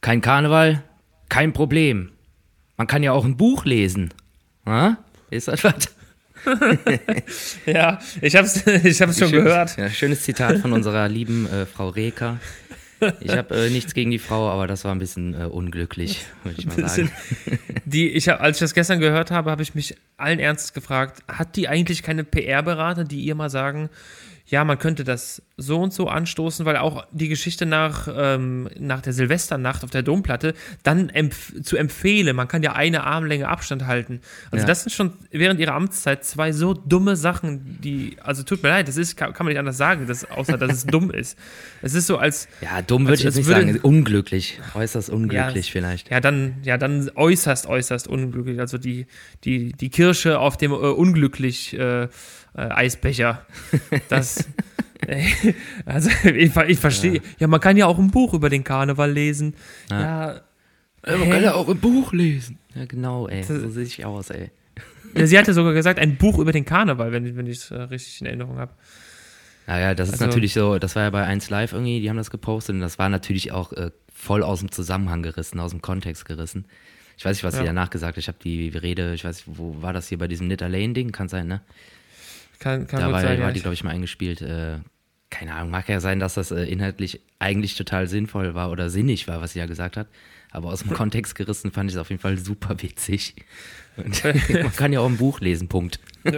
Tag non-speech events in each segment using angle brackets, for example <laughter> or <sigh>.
Kein Karneval, kein Problem. Man kann ja auch ein Buch lesen. Ha? Ist das was? <laughs> ja, ich hab's, ich hab's schon schönes, gehört. Ja, schönes Zitat von unserer lieben äh, Frau Reker. Ich habe äh, nichts gegen die Frau, aber das war ein bisschen äh, unglücklich, würde ich mal sagen. Die, ich hab, als ich das gestern gehört habe, habe ich mich allen Ernstes gefragt, hat die eigentlich keine PR-Berater, die ihr mal sagen, ja, man könnte das so und so anstoßen, weil auch die Geschichte nach, ähm, nach der Silvesternacht auf der Domplatte dann empf zu empfehlen, man kann ja eine Armlänge Abstand halten. Also Ja. das sind schon während ihrer Amtszeit zwei so dumme Sachen, die, also tut mir leid, das ist, kann, kann man nicht anders sagen, das, außer dass es dumm ist. Es ist so als, Ja, dumm würde ich jetzt nicht würde- sagen. Unglücklich. Äußerst unglücklich Ja, vielleicht. Ja, dann, ja, dann äußerst, äußerst unglücklich. Also die, die, die Kirsche auf dem äh, unglücklich äh, äh, Eisbecher. Das. Ey, <laughs> also ich, ich verstehe. Ja. man kann ja auch ein Buch über den Karneval lesen. Ja. Äh, man hä? kann ja auch ein Buch lesen. Ja, genau, ey. So sehe ich aus, ey. ja, sie hatte sogar gesagt, ein Buch über den Karneval, wenn, ich- wenn ich es äh, richtig in Erinnerung habe. Naja, das ist Also- natürlich so, das war ja bei 1 Live irgendwie, die haben das gepostet und das war natürlich auch äh, voll aus dem Zusammenhang gerissen, aus dem Kontext gerissen. Ich weiß nicht, was sie Ja. danach gesagt hat. Ich habe die Rede, ich weiß nicht, wo war das hier bei diesem Nit Lane-Ding? Kann sein, ne? Kann, kann Da war, sein, war ja. die, glaube ich, mal eingespielt. Äh, keine Ahnung, mag ja sein, dass das äh, inhaltlich eigentlich total sinnvoll war oder sinnig war, was sie ja gesagt hat. Aber aus dem <laughs> Kontext gerissen fand ich es auf jeden Fall super witzig. Und <laughs> man kann ja auch ein Buch lesen, Punkt. <laughs>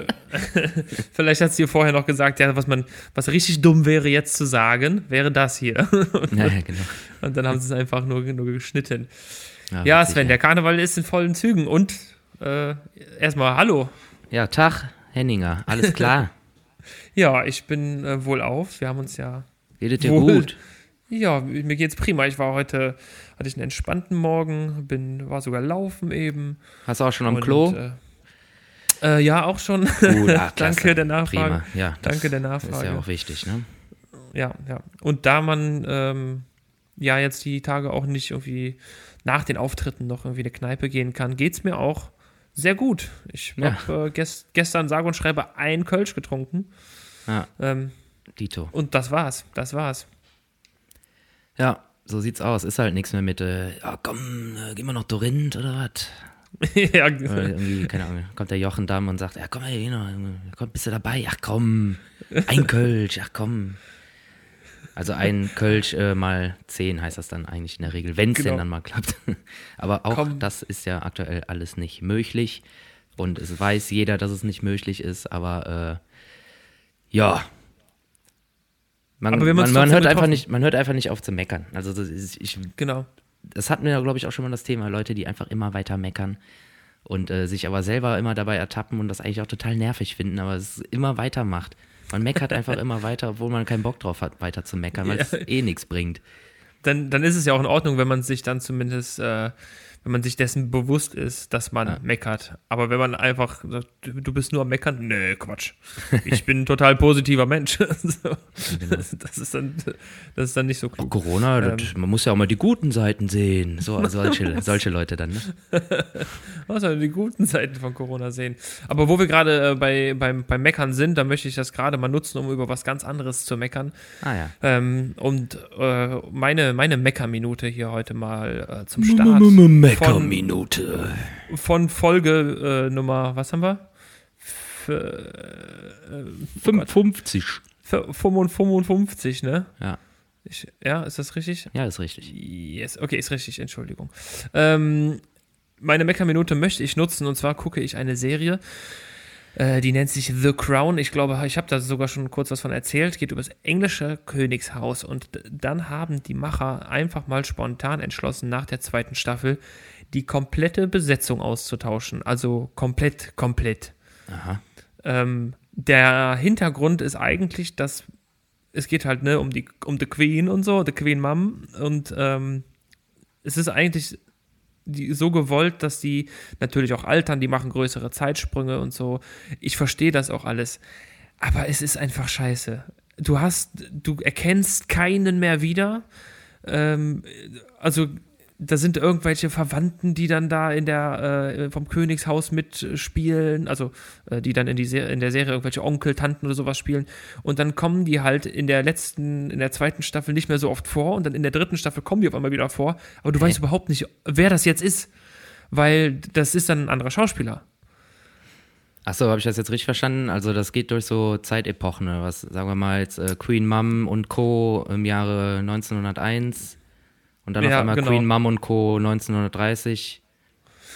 Vielleicht hat sie vorher noch gesagt, ja, was man, was richtig dumm wäre jetzt zu sagen, wäre das hier. Ja, ja, genau. Und dann haben sie es einfach nur, nur geschnitten. Ja, witzig, Sven, der Karneval ist in vollen Zügen und äh, erstmal Hallo. Ja, Tag, Henninger, alles klar. <laughs> Ja, ich bin äh, wohl auf. Wir haben uns ja. Dir Wohl. gut? Ja, mir geht's prima. Ich war heute, hatte ich einen entspannten Morgen, bin, war sogar laufen eben. Hast du auch schon am Und, Klo? Äh, äh, ja, auch schon. Gut, <laughs> ach. Danke der Nachfrage. Prima, ja. Danke der Ist Nachfrage. ja auch wichtig, ne? Ja, ja. Und da man ähm, ja jetzt die Tage auch nicht irgendwie nach den Auftritten noch irgendwie in eine Kneipe gehen kann, geht's mir auch sehr gut. Ich Ja. habe äh, gest gestern sage und schreibe ein Kölsch getrunken. Ja, Ähm, Dito. und das war's. Das war's. Ja, so sieht's aus. Ist halt nichts mehr mit, äh, ja komm, äh, gehen wir noch Dorinth oder was? <laughs> ja, Oder irgendwie, keine Ahnung, kommt der Jochen Damm und sagt, ja komm, ey, komm, bist du dabei? Ach komm, ein Kölsch, ach komm. Also ein Kölsch äh, mal zehn heißt das dann eigentlich in der Regel, wenn es Genau. denn dann mal klappt. <laughs> Aber auch Komm. das ist ja aktuell alles nicht möglich. Und es weiß jeder, dass es nicht möglich ist, aber äh, ja. Man, Aber man, man, hört einfach nicht, man hört einfach nicht auf zu meckern. Also das ist, ich, genau. das hatten wir ja, glaube ich, auch schon mal das Thema, Leute, die einfach immer weiter meckern und äh, sich aber selber immer dabei ertappen und das eigentlich auch total nervig finden, aber es immer weitermacht. Man meckert einfach immer weiter, obwohl man keinen Bock drauf hat, weiter zu meckern, weil es Ja. eh nichts bringt. Dann, dann ist es ja auch in Ordnung, wenn man sich dann zumindest, äh, wenn man sich dessen bewusst ist, dass man Ja. meckert. Aber wenn man einfach sagt, du bist nur am Meckern, nee, Quatsch. Ich bin ein total positiver Mensch. <laughs> das, ist dann, das ist dann nicht so Auch klug. Corona, Ähm. das, man muss ja auch mal die guten Seiten sehen. So, <laughs> solche, solche Leute dann, ne? <laughs> Was soll die guten Seiten von Corona sehen? Aber wo wir gerade äh, bei, beim, beim Meckern sind, da möchte ich das gerade mal nutzen, um über was ganz anderes zu meckern. Ah ja. Ähm, und äh, meine, meine Meckerminute hier heute mal äh, zum Start. Von, Meckerminute. von Folge äh, Nummer, was haben wir? F äh, 55. f 55, ne? Ja. Ich, ja, ist das richtig? Ja, ist richtig. Yes, okay, ist richtig, Entschuldigung. Ähm, meine Meckerminute möchte ich nutzen und zwar gucke ich eine Serie, äh, die nennt sich The Crown. Ich glaube, ich habe da sogar schon kurz was von erzählt. Geht über das englische Königshaus und dann haben die Macher einfach mal spontan entschlossen, nach der zweiten Staffel die komplette Besetzung auszutauschen. Also komplett, komplett. Aha. Ähm, der Hintergrund ist eigentlich, dass es geht halt ne, um die um the Queen und so, the Queen Mom und ähm, es ist eigentlich die, so gewollt, dass die natürlich auch altern, die machen größere Zeitsprünge und so. Ich verstehe das auch alles, aber es ist einfach scheiße. Du hast, du erkennst keinen mehr wieder. Ähm, also da sind irgendwelche Verwandten, die dann da in der äh, vom Königshaus mitspielen, also äh, die dann in, die in der Serie irgendwelche Onkel, Tanten oder sowas spielen. Und dann kommen die halt in der letzten, in der zweiten Staffel nicht mehr so oft vor und dann in der dritten Staffel kommen die auf einmal wieder vor. Aber du okay. weißt überhaupt nicht, wer das jetzt ist, weil das ist dann ein anderer Schauspieler. Achso, habe ich das jetzt richtig verstanden? Also das geht durch so Zeitepochen, was sagen wir mal jetzt äh, Queen Mum und Co. im Jahre 1901 und dann ja, auf einmal genau. Queen Mum und Co. 1930.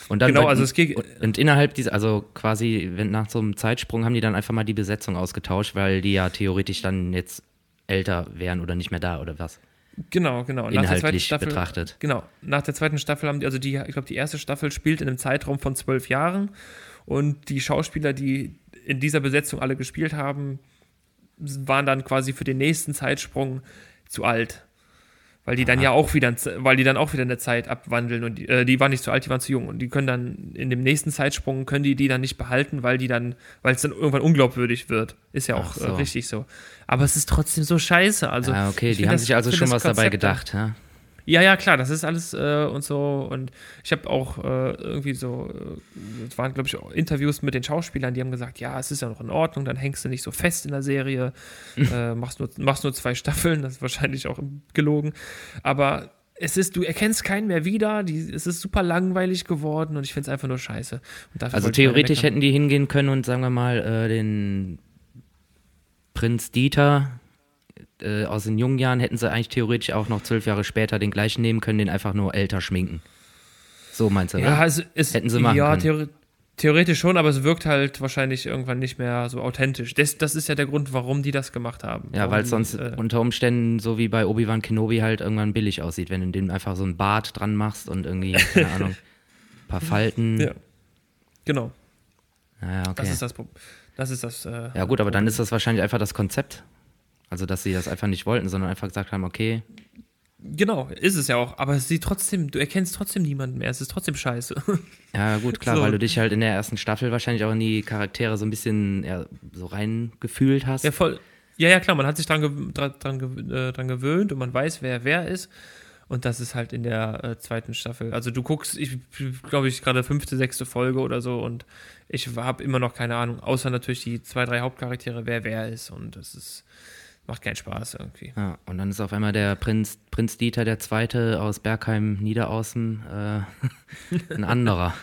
Und dann genau, also es geht. Und innerhalb dieser, also quasi, wenn nach so einem Zeitsprung haben die dann einfach mal die Besetzung ausgetauscht, weil die ja theoretisch dann jetzt älter wären oder nicht mehr da oder was. Genau, genau. Nach Inhaltlich Staffel, betrachtet. Genau. Nach der zweiten Staffel haben die, also die, ich glaube, die erste Staffel spielt in einem Zeitraum von zwölf Jahren und die Schauspieler, die in dieser Besetzung alle gespielt haben, waren dann quasi für den nächsten Zeitsprung zu alt. Weil die dann Aha. ja auch wieder, weil die dann auch wieder eine Zeit abwandeln und die, äh, die waren nicht zu alt, die waren zu jung und die können dann in dem nächsten Zeitsprung können die die dann nicht behalten, weil die dann, weil es dann irgendwann unglaubwürdig wird. Ist ja auch äh, so. äh, richtig so. Aber es ist trotzdem so scheiße. Also, ah, okay, die haben sich also schon was Konzept dabei gedacht, ja. Ja, ja, klar, das ist alles äh, und so. Und ich habe auch äh, irgendwie so, äh, es waren, glaube ich, Interviews mit den Schauspielern, die haben gesagt, ja, es ist ja noch in Ordnung, dann hängst du nicht so fest in der Serie, <laughs> äh, machst, nur, machst nur zwei Staffeln, das ist wahrscheinlich auch gelogen. Aber es ist, du erkennst keinen mehr wieder, die, es ist super langweilig geworden und ich finde es einfach nur scheiße. also theoretisch hätten die hingehen können und sagen wir mal, äh, den Prinz Dieter äh, aus den jungen Jahren hätten sie eigentlich theoretisch auch noch zwölf Jahre später den gleichen nehmen können, den einfach nur älter schminken. So meinst du, Ja, es, es, hätten sie machen ja, können. Theoretisch schon, aber es wirkt halt wahrscheinlich irgendwann nicht mehr so authentisch. Das, das ist ja der Grund, warum die das gemacht haben. Ja, weil es sonst äh, unter Umständen so wie bei Obi-Wan Kenobi halt irgendwann billig aussieht, wenn du dem einfach so ein Bart dran machst und irgendwie, keine Ahnung, ein <laughs> paar Falten. Ja. Genau. Naja, okay. Das ist das Problem. Das ist das. Äh, ja, gut, aber dann ist das wahrscheinlich einfach das Konzept. Also, dass sie das einfach nicht wollten, sondern einfach gesagt haben, okay. Genau, ist es ja auch. Aber sie trotzdem, du erkennst trotzdem niemanden mehr. Es ist trotzdem scheiße. Ja, gut, klar, <laughs> so. weil du dich halt in der ersten Staffel wahrscheinlich auch in die Charaktere so ein bisschen ja, so reingefühlt hast. Ja, voll. Ja, ja, klar, man hat sich dran, dran, dran, äh, dran gewöhnt und man weiß, wer wer ist. Und das ist halt in der äh, zweiten Staffel. Also du guckst, ich glaube ich, gerade fünfte, sechste Folge oder so und ich habe immer noch keine Ahnung, außer natürlich die zwei, drei Hauptcharaktere, wer wer ist. Und das ist macht keinen Spaß irgendwie. Ja, und dann ist auf einmal der Prinz, Prinz Dieter der Zweite aus Bergheim Niederaußen äh, ein anderer.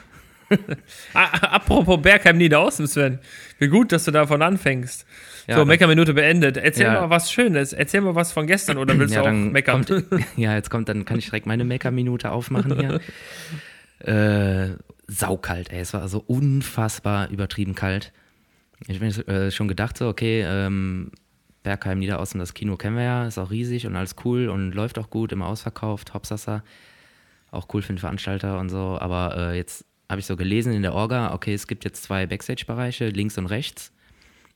<laughs> Apropos Bergheim Niederaußen, Sven. Wie gut, dass du davon anfängst. Ja, so, Meckerminute beendet. Erzähl ja. mal was Schönes. Erzähl mal was von gestern oder willst ja, du auch meckern? Kommt, <laughs> <laughs> ja, jetzt kommt, dann kann ich direkt meine Meckerminute aufmachen hier. äh, saukalt, ey. Es war so unfassbar übertrieben kalt. Ich habe mir äh, schon gedacht, so, okay, ähm, Bergheim, Niederaußen, das Kino kennen wir ja, ist auch riesig und alles cool und läuft auch gut, immer ausverkauft, Hopsasser. Auch cool für den Veranstalter und so. Aber äh, jetzt habe ich so gelesen in der Orga, okay, es gibt jetzt zwei Backstage-Bereiche, links und rechts.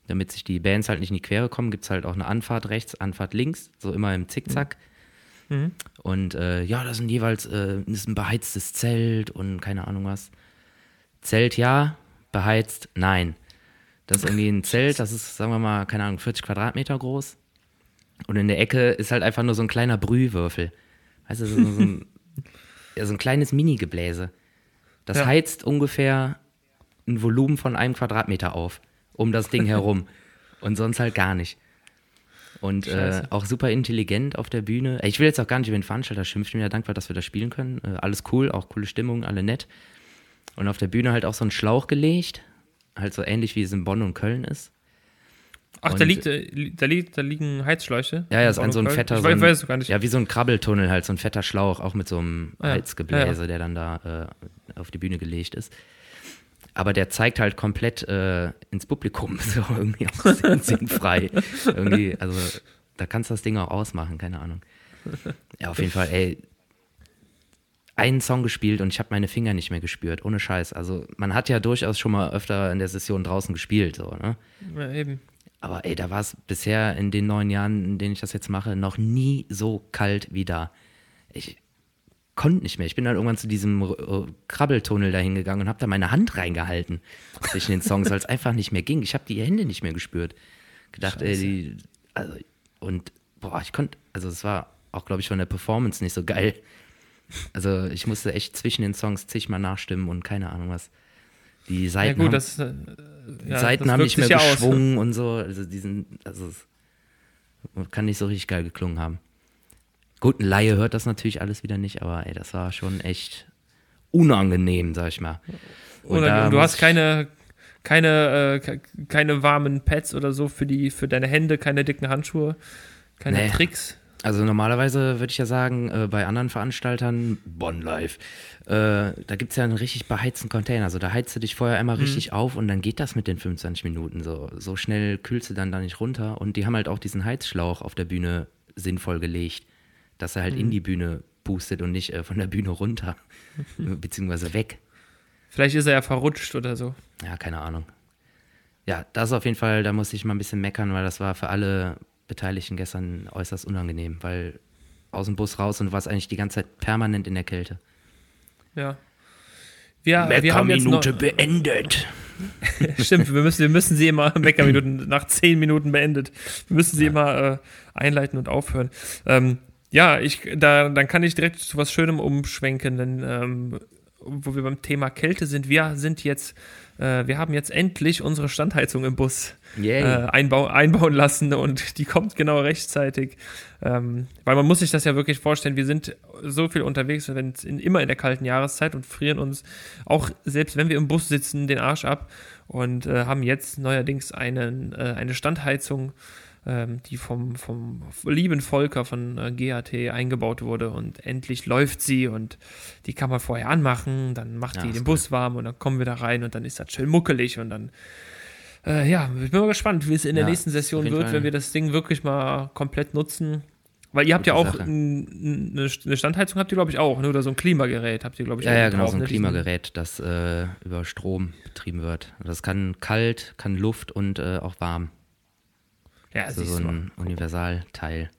Damit sich die Bands halt nicht in die Quere kommen, gibt es halt auch eine Anfahrt rechts, Anfahrt links, so immer im Zickzack. Mhm. Und äh, ja, das sind jeweils äh, das ist ein beheiztes Zelt und keine Ahnung was. Zelt ja, beheizt nein. Das ist irgendwie ein Zelt, das ist, sagen wir mal, keine Ahnung, 40 Quadratmeter groß. Und in der Ecke ist halt einfach nur so ein kleiner Brühwürfel. Weißt du, so, so, ein, <laughs> ja, so ein kleines Mini-Gebläse. Das ja. heizt ungefähr ein Volumen von einem Quadratmeter auf, um das Ding herum. <laughs> Und sonst halt gar nicht. Und äh, auch super intelligent auf der Bühne. Ich will jetzt auch gar nicht über den Veranstalter schimpfen. Ich bin ja dankbar, dass wir das spielen können. Äh, alles cool, auch coole Stimmung, alle nett. Und auf der Bühne halt auch so ein Schlauch gelegt, halt so ähnlich wie es in Bonn und Köln ist. Ach, und da liegt, äh, da liegt, da liegen Heizschläuche. Ja, ja, ist ein so ein fetter, ich so ein, weiß gar nicht. Ja, wie so ein Krabbeltunnel halt, so ein fetter Schlauch, auch mit so einem ah, Heizgebläse, ja, ja. der dann da äh, auf die Bühne gelegt ist. Aber der zeigt halt komplett äh, ins Publikum, <laughs> so irgendwie auch <laughs> sinnfrei. irgendwie, also da kannst du das Ding auch ausmachen, keine Ahnung. Ja, auf jeden Fall, ey, einen Song gespielt und ich habe meine Finger nicht mehr gespürt, ohne Scheiß. Also man hat ja durchaus schon mal öfter in der Session draußen gespielt, so, ne? Ja, eben. Aber ey, da war es bisher in den neun Jahren, in denen ich das jetzt mache, noch nie so kalt wie da. Ich konnte nicht mehr. Ich bin dann irgendwann zu diesem äh, Krabbeltunnel da hingegangen und habe da meine Hand reingehalten zwischen den Songs, weil es einfach nicht mehr ging. Ich habe die Hände nicht mehr gespürt. Gedacht, Scheiße. ey, die, also, und boah, ich konnte, also es war auch, glaube ich, von der Performance nicht so geil Also ich musste echt zwischen den Songs zigmal nachstimmen und keine Ahnung was. Die Ja, Seiten, gut, haben, das, äh, ja, Seiten haben nicht mehr ja aus. geschwungen und so. Also diesen, also kann nicht so richtig geil geklungen haben. Gut, ein Laie hört das natürlich alles wieder nicht, aber ey, das war schon echt unangenehm, sag ich mal. Und Oder, du hast keine, keine, äh, ke- keine warmen Pads oder so für, die, für deine Hände, keine dicken Handschuhe, keine Nee. Tricks. Also normalerweise würde ich ja sagen, äh, bei anderen Veranstaltern, Bonn Live, äh, da gibt es ja einen richtig beheizten Container. Also da heizt du dich vorher einmal richtig auf und dann geht das mit den 25 Minuten. So, so schnell kühlst du dann da nicht runter. Und die haben halt auch diesen Heizschlauch auf der Bühne sinnvoll gelegt, dass er halt in die Bühne boostet und nicht äh, von der Bühne runter, <laughs> beziehungsweise weg. Vielleicht ist er ja verrutscht oder so. Ja, keine Ahnung. Ja, das auf jeden Fall, da musste ich mal ein bisschen meckern, weil das war für alle Beteiligten gestern äußerst unangenehm, weil aus dem Bus raus und du warst eigentlich die ganze Zeit permanent in der Kälte. Ja. Wir, haben jetzt noch, beendet. <laughs> Stimmt, wir müssen, wir müssen sie immer, <laughs> Meckerminuten, nach zehn Minuten beendet. Wir müssen sie immer äh, einleiten und aufhören. Ähm, ja, ich, da, dann kann ich direkt zu was Schönem umschwenken, denn ähm, wo wir beim Thema Kälte sind, wir sind jetzt, äh, wir haben jetzt endlich unsere Standheizung im Bus äh, einbau, einbauen lassen und die kommt genau rechtzeitig. Ähm, weil man muss sich das ja wirklich vorstellen, wir sind so viel unterwegs, wenn in, immer in der kalten Jahreszeit und frieren uns auch, selbst wenn wir im Bus sitzen, den Arsch ab und äh, haben jetzt neuerdings einen, äh, eine Standheizung, ähm, die vom, vom lieben Volker von äh, GAT eingebaut wurde und endlich läuft sie und die kann man vorher anmachen, dann macht Ja, die den cool. Bus warm und dann kommen wir da rein und dann ist das schön muckelig und dann äh, ja, ich bin mal gespannt, wie es in der Ja, nächsten Session wird, Fall. wenn wir das Ding wirklich mal komplett nutzen. Weil ihr habt ja auch eine Standheizung, habt ihr glaube ich auch, ne? oder so ein Klimagerät habt ihr glaube ich Ja, auch ja, genau, drauf, so ein ne? Klimagerät, das äh, über Strom betrieben wird. Das kann kalt, kann Luft und äh, auch warm. Ja, Also so ein Universalteil.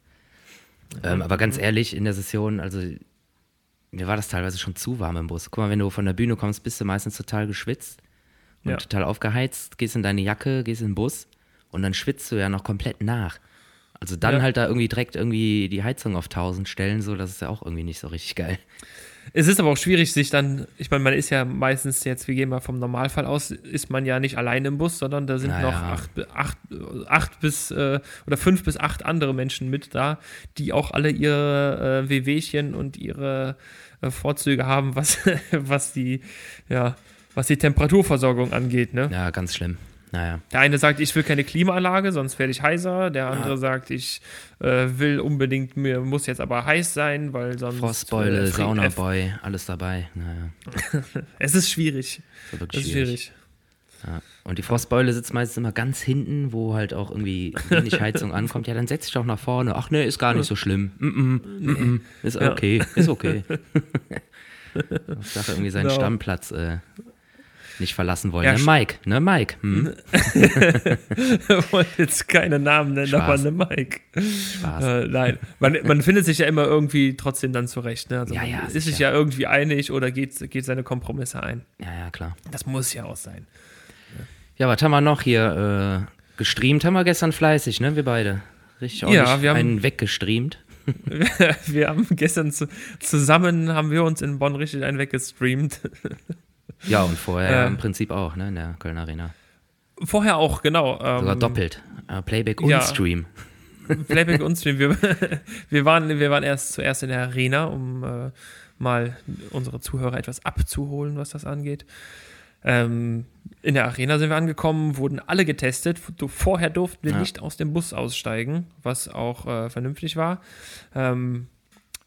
Ähm, aber ganz ehrlich, in der Session, also mir war das teilweise schon zu warm im Bus. Guck mal, wenn du von der Bühne kommst, bist du meistens total geschwitzt und Ja. total aufgeheizt, gehst in deine Jacke, gehst in den Bus und dann schwitzt du ja noch komplett nach. Also dann Ja. halt da irgendwie direkt irgendwie die Heizung auf 1000 stellen, so, das ist ja auch irgendwie nicht so richtig geil. Es ist aber auch schwierig, sich dann, ich meine, man ist ja meistens jetzt, wir gehen mal vom Normalfall aus, ist man ja nicht allein im Bus, sondern da sind Na noch acht, acht, acht bis äh, oder fünf bis acht andere Menschen mit da, die auch alle ihre äh, Wehwehchen und ihre äh, Vorzüge haben, was, <laughs> was die, ja, was die Temperaturversorgung angeht, ne? Ja, ganz schlimm. Naja. Der eine sagt, ich will keine Klimaanlage, sonst werde ich heiser. Der andere sagt, ich äh, will unbedingt, mir muss jetzt aber heiß sein, weil sonst. Frostbeule, äh, friert- Saunaboy, alles dabei. Naja, <laughs> Es ist schwierig. Es ist schwierig. Ja. Und die Frostbeule sitzt meistens immer ganz hinten, wo halt auch irgendwie wenig <laughs> Heizung ankommt. Ja, dann setz dich doch nach vorne. Ach nee, ist gar nicht so schlimm. Mm -mm, mm -mm. Ist Ja. okay, ist okay. <laughs> Hauptsache irgendwie seinen Genau. Stammplatz äh, nicht verlassen wollen. Ja, ne, Mike, ne, Mike. Hm? <laughs> wollte jetzt keine Namen nennen, aber Spaß. eine Mike. Spaß. Äh, nein, man, man findet sich ja immer irgendwie trotzdem dann zurecht. Ne? Also Ja, ja, ist sich ja irgendwie einig oder geht, geht seine Kompromisse ein. Ja, ja, klar. Das muss ja auch sein. Ja, was haben wir noch hier? Äh, gestreamt haben wir gestern fleißig, ne, wir beide. Richtig Ja, wir haben- einen weggestreamt. <laughs> wir haben gestern zu, zusammen, haben wir uns in Bonn richtig einen weggestreamt. Ja, und vorher Äh. im Prinzip auch, ne, in der Kölner Arena. Vorher auch, genau. Ähm, Sogar doppelt. Äh, Playback und ja. Stream. Playback und <laughs> Stream. Wir, <laughs> wir, waren, wir waren erst zuerst in der Arena, um äh, mal unsere Zuhörer etwas abzuholen, was das angeht. Ähm, in der Arena sind wir angekommen, wurden alle getestet. Vorher durften wir Ja. nicht aus dem Bus aussteigen, was auch äh, vernünftig war. Ähm,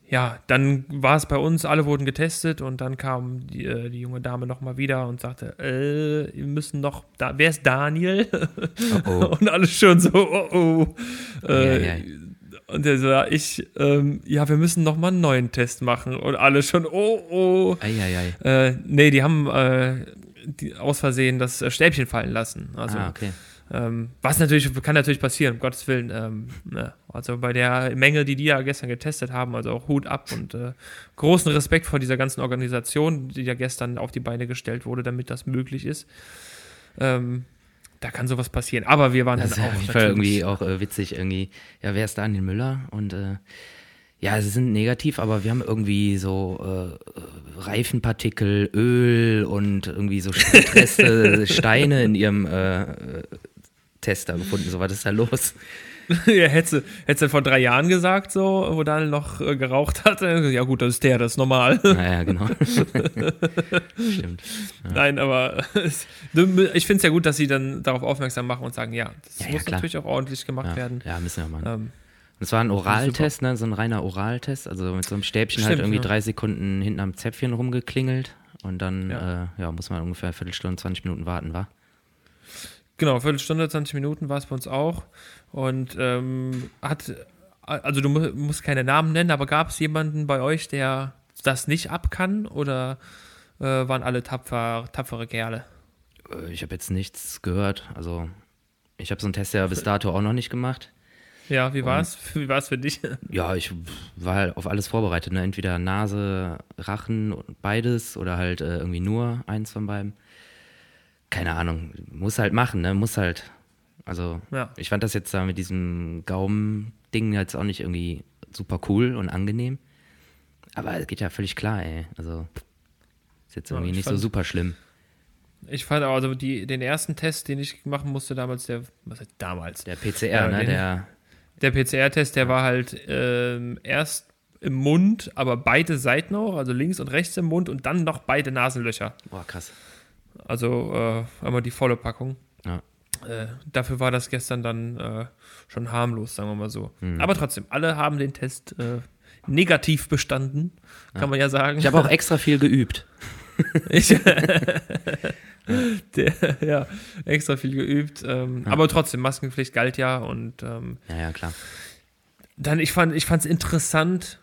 ja, dann war es bei uns, alle wurden getestet und dann kam die, äh, die junge Dame nochmal wieder und sagte, äh, wir müssen noch, da, wer ist Daniel? Oh, oh. <laughs> Und alle schon so, oh oh. Äh, Ja, ja. Und der so, ja, ich, ähm, ja, wir müssen noch mal einen neuen Test machen. Und alle schon, oh oh. Eieiei. Äh, nee, die haben äh, die, aus Versehen das äh, Stäbchen fallen lassen. Also, ah, okay. Ähm, was natürlich, kann natürlich passieren, um Gottes Willen. Ähm, ne. Also bei der Menge, die die ja gestern getestet haben, also auch Hut ab und äh, großen Respekt vor dieser ganzen Organisation, die ja gestern auf die Beine gestellt wurde, damit das möglich ist. Ähm, da kann sowas passieren. Aber wir waren Das ist dann ja auch auf jeden Fall irgendwie auch äh, witzig irgendwie. Ja, wer ist Daniel Müller? Und äh, Ja, sie sind negativ, aber wir haben irgendwie so äh, Reifenpartikel, Öl und irgendwie so Reste, <laughs> Steine in ihrem äh, Tester gefunden. So, was ist da los? <laughs> ja, hättest du vor drei Jahren gesagt, so, wo Daniel noch äh, geraucht hat. Ja, gut, das ist der, das ist normal. Naja, genau. <laughs> Stimmt. Ja. Nein, aber <laughs> ich finde es ja gut, dass sie dann darauf aufmerksam machen und sagen, ja, das ja, muss ja, natürlich auch ordentlich gemacht werden. Ja, müssen wir machen. Ähm, das war ein Oraltest, ne? so ein reiner Oraltest, also mit so einem Stäbchen halt Stimmt, halt irgendwie drei Sekunden hinten am Zäpfchen rumgeklingelt und dann ja. Äh, ja, muss man ungefähr eine Viertelstunde, 20 Minuten warten, war? Genau, Viertelstunde, 20 Minuten war es bei uns auch und ähm, hat, also du musst keine Namen nennen, aber gab es jemanden bei euch, der das nicht ab kann oder äh, waren alle tapfer, tapfere Kerle? Äh, ich habe jetzt nichts gehört, also ich habe so einen Test ja bis dato auch noch nicht gemacht. Ja, wie war es? <laughs> Wie war es für dich? Ja, ich war halt auf alles vorbereitet. Ne? Entweder Nase, Rachen, beides oder halt äh, irgendwie nur eins von beiden. Keine Ahnung, muss halt machen, ne? Muss halt. Also, ja. ich fand das jetzt da mit diesem Gaumen-Ding jetzt auch nicht irgendwie super cool und angenehm. Aber es geht ja völlig klar, ey. Also, ist jetzt irgendwie ja, nicht fand, so super schlimm. Ich fand auch, also die, den ersten Test, den ich machen musste damals, der, was heißt damals? Der PCR, ne? Den, der der PCR-Test, der war halt ähm, erst im Mund, aber beide Seiten auch, also links und rechts im Mund und dann noch beide Nasenlöcher. Boah, krass. Also äh, einmal die volle Packung. Ja. Äh, dafür war das gestern dann äh, schon harmlos, sagen wir mal so. Mhm. Aber trotzdem, alle haben den Test äh, negativ bestanden, kann ja. man ja sagen. Ich habe auch extra viel geübt. ich, <laughs> <laughs> Der, ja, extra viel geübt. Ähm, ja. Aber trotzdem, Maskenpflicht galt ja und ähm, ja, ja, klar. Dann, ich fand es interessant,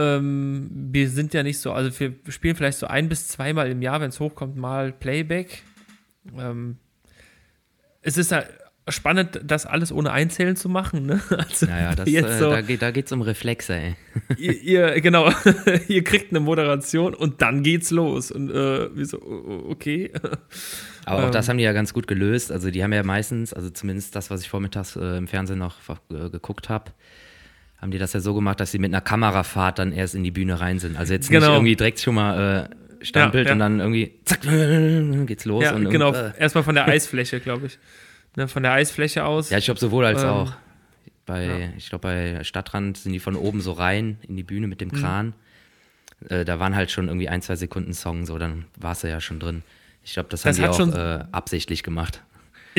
ähm, wir sind ja nicht so, also wir spielen vielleicht so ein bis zweimal im Jahr, wenn es hochkommt, mal Playback. Ähm, es ist ja spannend, das alles ohne Einzählen zu machen. Ne? <laughs> Also naja, das, äh, so, da, geht, geht's um Reflexe, ey. <laughs> Ihr, ihr, genau, <laughs> ihr kriegt eine Moderation und dann geht's los. Und äh, wie so, okay. Aber auch ähm, das haben die ja ganz gut gelöst. Also die haben ja meistens, also zumindest das, was ich vormittags äh, im Fernsehen noch äh, geguckt habe, haben die das ja so gemacht, dass sie mit einer Kamerafahrt dann erst in die Bühne rein sind. Also jetzt nicht genau. irgendwie direkt schon mal äh, Standbild ja, ja. und dann irgendwie zack, <laughs> geht's los. Ja, und genau. Äh, Erstmal von der <laughs> Eisfläche, glaube ich ne, von der Eisfläche aus. Ja, ich glaube sowohl als ähm, auch. Bei, ja. Ich glaube, bei Stadtrand sind die von oben so rein in die Bühne mit dem mhm. Kran. Mhm. Äh, da waren halt schon irgendwie ein, zwei Sekunden Song, so dann war es ja schon drin. Ich glaube, das, das haben die auch schon, äh, absichtlich gemacht.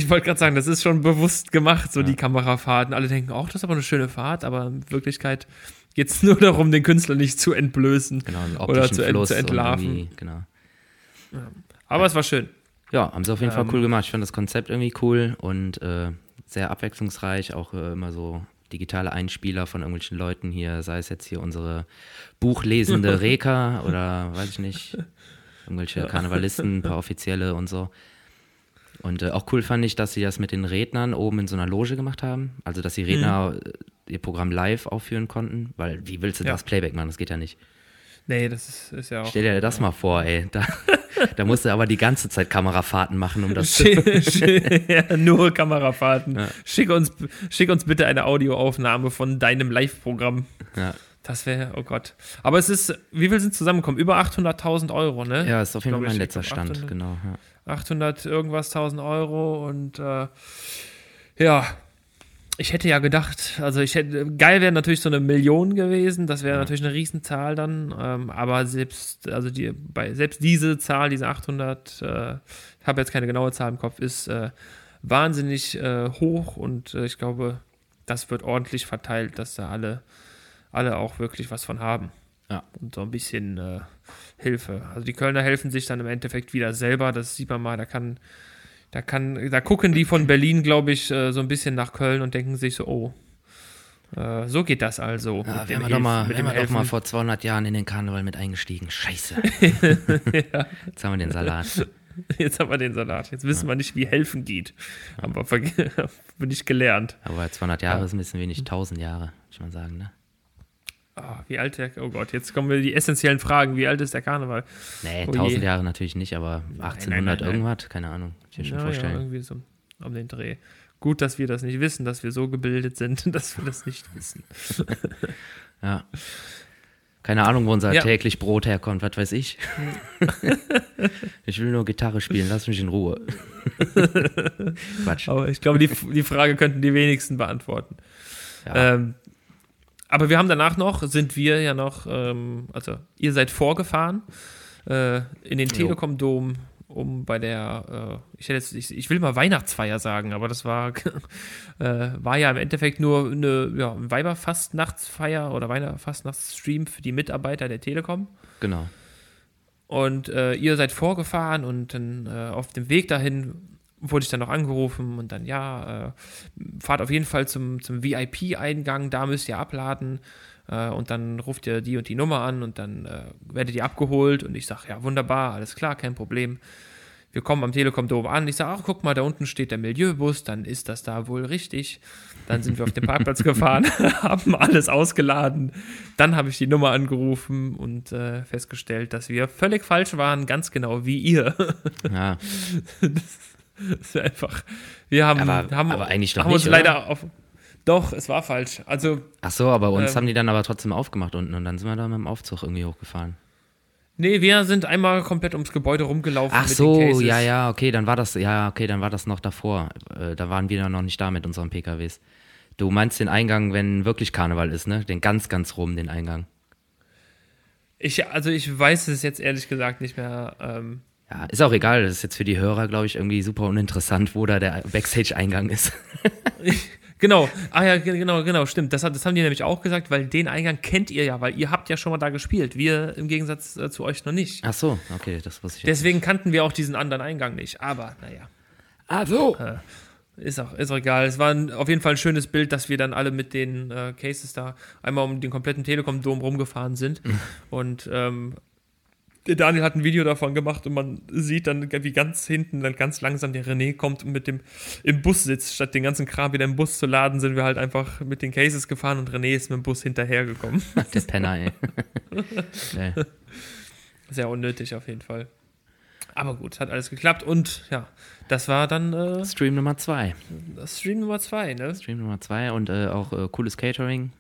Ich wollte gerade sagen, das ist schon bewusst gemacht, so ja. die Kamerafahrten. Alle denken, auch das ist aber eine schöne Fahrt, aber in Wirklichkeit geht es nur darum, den Künstler nicht zu entblößen genau, oder zu, ent, zu entlarven. Genau. Ja. Aber es war schön. Ja, haben sie auf jeden ähm, Fall cool gemacht. Ich fand das Konzept irgendwie cool und äh, sehr abwechslungsreich. Auch äh, immer so digitale Einspieler von irgendwelchen Leuten hier, sei es jetzt hier unsere buchlesende <laughs> Reka oder weiß ich nicht, irgendwelche Karnevalisten, ein paar Offizielle und so. Und äh, auch cool fand ich, dass sie das mit den Rednern oben in so einer Loge gemacht haben. Also, dass die Redner mhm. ihr Programm live aufführen konnten, weil wie willst du ja. das Playback machen? Das geht ja nicht. Nee, das ist, ist ja auch. Stell dir das mal vor, ey. Da, <laughs> da musst du aber die ganze Zeit Kamerafahrten machen, um das zu. <laughs> ja, nur Kamerafahrten. Ja. Schick, uns, schick uns bitte eine Audioaufnahme von deinem Live-Programm. Ja. Das wäre, oh Gott. Aber es ist, wie viel sind zusammengekommen? Über 800.000 Euro, ne? Ja, ist auf jeden Fall mein letzter Stand, 800, genau. Ja. 800 irgendwas 1000 Euro und äh, ja, ich hätte ja gedacht, also ich hätte, geil wäre natürlich so eine Million gewesen, das wäre ja. natürlich eine Riesenzahl dann, ähm, aber selbst, also die, bei, selbst diese Zahl, diese 800, äh, ich habe jetzt keine genaue Zahl im Kopf, ist äh, wahnsinnig äh, hoch und äh, ich glaube, das wird ordentlich verteilt, dass da alle, alle auch wirklich was von haben. Ja. Und so ein bisschen äh, Hilfe. Also die Kölner helfen sich dann im Endeffekt wieder selber, das sieht man mal, da kann da, kann, da gucken die von Berlin, glaube ich, äh, so ein bisschen nach Köln und denken sich so, oh, äh, so geht das also. Ja, wir haben doch mal, mit doch mal vor 200 Jahren in den Karneval mit eingestiegen. Scheiße. <laughs> ja. Jetzt haben wir den Salat. Jetzt haben wir den Salat. Jetzt wissen ja. wir nicht, wie helfen geht. Aber bin ich gelernt. Aber 200 Jahre ja. ist ein bisschen wenig, 1000 Jahre, muss man sagen, ne? Oh, wie alt der, oh Gott, jetzt kommen wir die essentiellen Fragen. Wie alt ist der Karneval? Nee, oh 1000 Jahre natürlich nicht, aber 1800 nein, nein, nein, irgendwas, keine Ahnung. Ich mir schon ja, vorstellen. Ja, irgendwie so um den Dreh. Gut, dass wir das nicht wissen, dass wir so gebildet sind, <laughs> dass wir das nicht wissen. <laughs> Ja. Keine Ahnung, wo unser Ja. täglich Brot herkommt, was weiß ich. <laughs> ich will nur Gitarre spielen, lass mich in Ruhe. Quatsch. Aber ich glaube, die, die Frage könnten die wenigsten beantworten. Ja. Ähm, aber wir haben danach noch, sind wir ja noch, ähm, also ihr seid vorgefahren äh, in den. Telekom-Dom, um bei der, äh, ich, hätte jetzt, ich, ich will mal Weihnachtsfeier sagen, aber das war, <laughs> äh, war ja im Endeffekt nur eine ja, ein Weiberfastnachtsfeier oder Weiberfastnachtsstream für die Mitarbeiter der Telekom. Genau. Und äh, ihr seid vorgefahren und dann äh, auf dem Weg dahin wurde ich dann noch angerufen und dann, ja, äh, fahrt auf jeden Fall zum, zum VIP-Eingang, da müsst ihr abladen äh, und dann ruft ihr die und die Nummer an und dann äh, werdet ihr abgeholt und ich sage, ja, wunderbar, alles klar, kein Problem. Wir kommen am Telekom Dom an. Ich sage, ach, guck mal, da unten steht der Milieubus, dann ist das da wohl richtig. Dann sind wir auf den Parkplatz <laughs> gefahren, <laughs> haben alles ausgeladen. Dann habe ich die Nummer angerufen und äh, festgestellt, dass wir völlig falsch waren, ganz genau wie ihr. Ja. Das <laughs> <laughs> ist einfach. Wir haben, Aber- haben, aber eigentlich doch haben uns nicht, oder? leider auf. Doch, es war falsch. Also, Ach so, aber uns Ähm. haben die dann aber trotzdem aufgemacht unten und dann sind wir da mit dem Aufzug irgendwie hochgefahren. nee, wir sind einmal komplett ums Gebäude rumgelaufen. Ach so, ja, ja, okay, dann war das, ja, okay, dann war das noch davor. Äh, da waren wir dann noch nicht da mit unseren PKWs. Du meinst den Eingang, wenn wirklich Karneval ist, ne? Den ganz, ganz rum, den Eingang. Ich, also, ich weiß es jetzt ehrlich gesagt nicht mehr. Ähm, Ja, ist auch egal. Das ist jetzt für die Hörer, glaube ich, irgendwie super uninteressant, wo da der Backstage-Eingang ist. Genau, ah ja, ge- genau, genau, stimmt. Das, das haben die nämlich auch gesagt, weil den Eingang kennt ihr ja, weil ihr habt ja schon mal da gespielt. Wir im Gegensatz äh, zu euch noch nicht. Ach so, okay, das wusste ich. Deswegen kannten wir auch diesen anderen Eingang nicht. Aber naja, Ach so. ist auch, ist auch egal. Es war ein, auf jeden Fall ein schönes Bild, dass wir dann alle mit den äh, Cases da einmal um den kompletten Telekom-Dom rumgefahren sind. Und ähm, der Daniel hat ein Video davon gemacht und man sieht dann, wie ganz hinten dann ganz langsam der René kommt und mit dem im Bus sitzt. Statt den ganzen Kram wieder im Bus zu laden, sind wir halt einfach mit den Cases gefahren und René ist mit dem Bus hinterhergekommen. Der Penner, ey. <laughs> nee. Sehr unnötig auf jeden Fall. Aber gut, hat alles geklappt und ja, das war dann äh, Stream Nummer zwei. das Stream Nummer zwei, ne? Stream Nummer zwei und äh, auch äh, cooles Catering.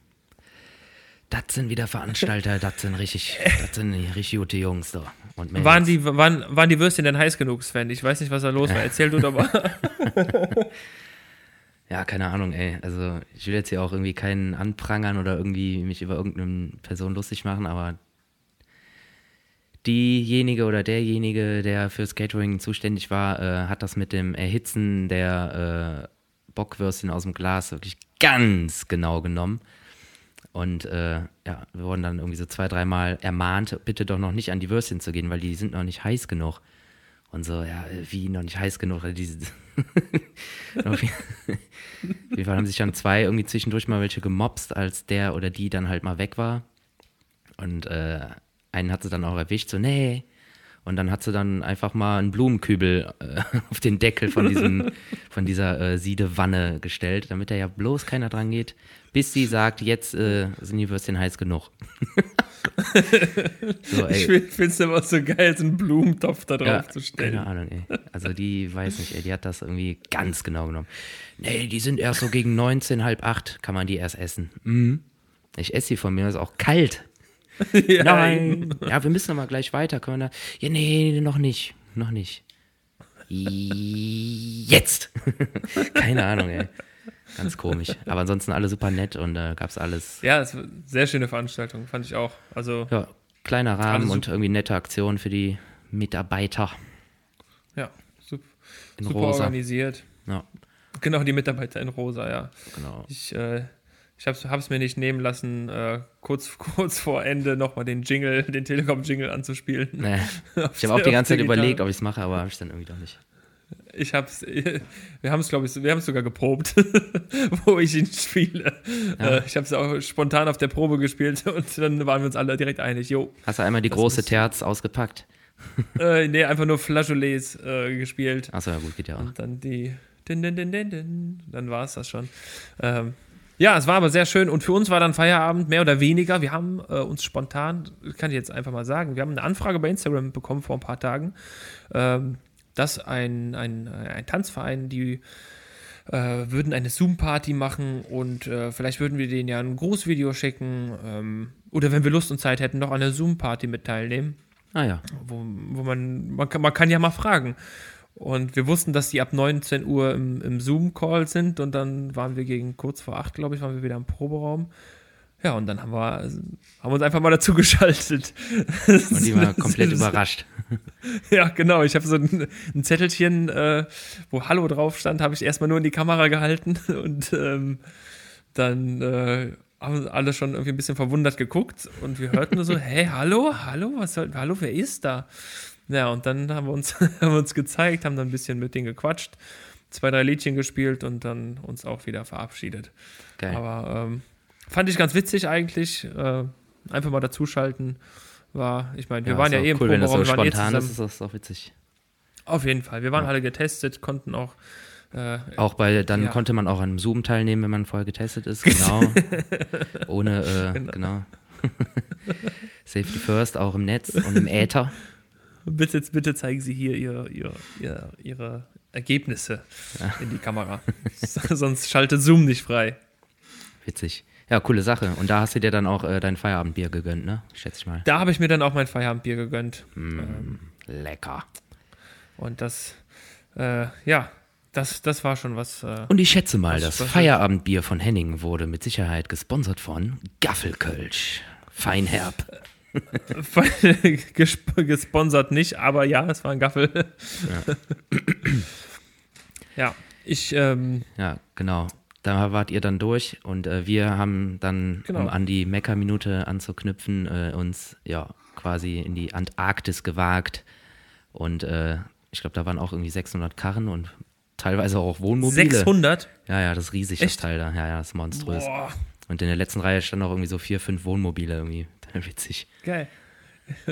Das sind wieder Veranstalter, das sind richtig, das sind richtig gute Jungs da. Und Mädels. Waren die, waren, waren die Würstchen denn heiß genug, Sven? Ich weiß nicht, was da los war. Erzähl du doch mal. <laughs> Ja, keine Ahnung, ey. Also ich will jetzt hier auch irgendwie keinen anprangern oder irgendwie mich über irgendeine Person lustig machen, aber diejenige oder derjenige, der fürs Catering zuständig war, äh, hat das mit dem Erhitzen der äh, Bockwürstchen aus dem Glas wirklich ganz genau genommen. Und äh, ja, wir wurden dann irgendwie so zwei, dreimal ermahnt, bitte doch noch nicht an die Würstchen zu gehen, weil die sind noch nicht heiß genug. Und so, ja, äh, wie noch nicht heiß genug? Diese <laughs> auf jeden Fall haben sich dann zwei irgendwie zwischendurch mal welche gemobst, als der oder die dann halt mal weg war. Und äh, einen hat sie dann auch erwischt, so, nee. Und dann hat sie dann einfach mal einen Blumenkübel äh, <laughs> auf den Deckel von, diesem, von dieser äh, Siedewanne gestellt, damit da ja bloß keiner dran geht, bis sie sagt, jetzt äh, sind die Würstchen heiß genug. <laughs> so, Ich finde es aber so geil, so einen Blumentopf da drauf ja, zu stellen. Keine Ahnung, ey. Also die weiß nicht, ey, die hat das irgendwie ganz genau genommen. Nee, die sind erst so gegen 19, halb acht, kann man die erst essen. Mhm. Ich esse sie von mir, ist auch kalt. <laughs> Ja, Nein. Ja, wir müssen aber gleich weiter. Können wir da? Ja, nee, noch nicht. Noch nicht. Jetzt. <laughs> Keine Ahnung, ey. Ganz komisch. Aber ansonsten alle super nett und äh, gab's alles. Ja, es sehr schöne Veranstaltung, fand ich auch. Also, Ja, kleiner Rahmen und irgendwie nette Aktion für die Mitarbeiter ja, sup- in super Rosa. organisiert. Ja, Genau, die Mitarbeiter in Rosa, ja. genau. Ich, äh, ich hab's, hab's mir nicht nehmen lassen, äh, kurz, <laughs> kurz vor Ende nochmal den Jingle, den Telekom-Jingle anzuspielen. Nee. <laughs> Ich habe auch die ganze Zeit überlegt, ob ich es mache, aber habe ich dann irgendwie doch nicht. Ich hab's, <laughs> wir haben es, glaube ich, wir haben es sogar geprobt, <laughs> wo ich ihn spiele. Ja. Äh, ich habe es auch spontan auf der Probe gespielt <laughs> und dann waren wir uns alle direkt einig. Jo, Hast du einmal die große Terz ausgepackt? äh, nee, einfach nur Flageolets äh, gespielt. Achso, ja gut, geht ja auch. Und dann die. Din, din, din, din, din. Dann war es das schon. Ähm, ja, es war aber sehr schön und für uns war dann Feierabend mehr oder weniger. Wir haben äh, uns spontan, kann ich jetzt einfach mal sagen, wir haben eine Anfrage bei Instagram bekommen vor ein paar Tagen, ähm, dass ein, ein, ein Tanzverein die äh, würden eine Zoom-Party machen und äh, vielleicht würden wir denen ja ein Großvideo schicken ähm, oder wenn wir Lust und Zeit hätten, noch an der Zoom-Party mit teilnehmen. Ah ja. Wo, wo man, man kann, man kann ja mal fragen. Und wir wussten, dass die ab 19 Uhr im, im Zoom-Call sind und dann waren wir gegen kurz vor 8, glaube ich, waren wir wieder im Proberaum. Ja, und dann haben wir, haben uns einfach mal dazu <laughs> geschaltet. Und die war komplett überrascht. <laughs> Ja, genau. Ich habe so ein, ein Zettelchen, äh, wo Hallo drauf stand, habe ich erstmal nur in die Kamera gehalten <laughs> und ähm, dann äh, haben alle schon irgendwie ein bisschen verwundert geguckt und wir hörten nur so, hey, hallo, hallo, was soll, hallo, wer ist da? Ja, und dann haben wir uns, haben wir uns gezeigt, haben dann ein bisschen mit denen gequatscht, zwei, drei Liedchen gespielt und dann uns auch wieder verabschiedet. Geil. Aber ähm, fand ich ganz witzig eigentlich. Äh, einfach mal dazuschalten. War, ich meine, wir Ja, waren ja eh im cool, wenn das so eh spontan ist, ist das auch witzig. Auf jeden Fall. Wir waren Ja. alle getestet, konnten auch. Äh, Auch bei, dann Ja. konnte man auch an einem Zoom teilnehmen, wenn man vorher getestet ist, genau. <laughs> Ohne, äh, Genau. genau. <laughs> Safety first, auch im Netz und im Äther. bitte, bitte zeigen Sie hier ihr, ihr, ihr, Ihre Ergebnisse in die Kamera. <laughs> Sonst schaltet Zoom nicht frei. Witzig. Ja, coole Sache. Und da hast du dir dann auch äh, dein Feierabendbier gegönnt, ne? Schätze ich mal. Da habe ich mir dann auch mein Feierabendbier gegönnt. Mm, lecker. Und das, äh, ja, das, das war schon was. Äh, Und ich schätze mal, das Feierabendbier von Henning wurde mit Sicherheit gesponsert von Gaffelkölsch. Feinherb. <laughs> gesp gesponsert nicht, aber ja, es war ein Gaffel. Ja, ich, ähm, Ja, genau. Da wart ihr dann durch und äh, wir haben dann, Genau. um an die Mecca-Minute anzuknüpfen, äh, uns ja quasi in die Antarktis gewagt. Und äh, ich glaube, da waren auch irgendwie 600 Karren und teilweise auch Wohnmobile. 600. Ja, ja, das ist riesig, Echt? das Teil da. Ja, ja, das ist monströs. Boah, Und in der letzten Reihe standen auch irgendwie so vier, fünf Wohnmobile irgendwie. <laughs> Witzig. geil. <laughs>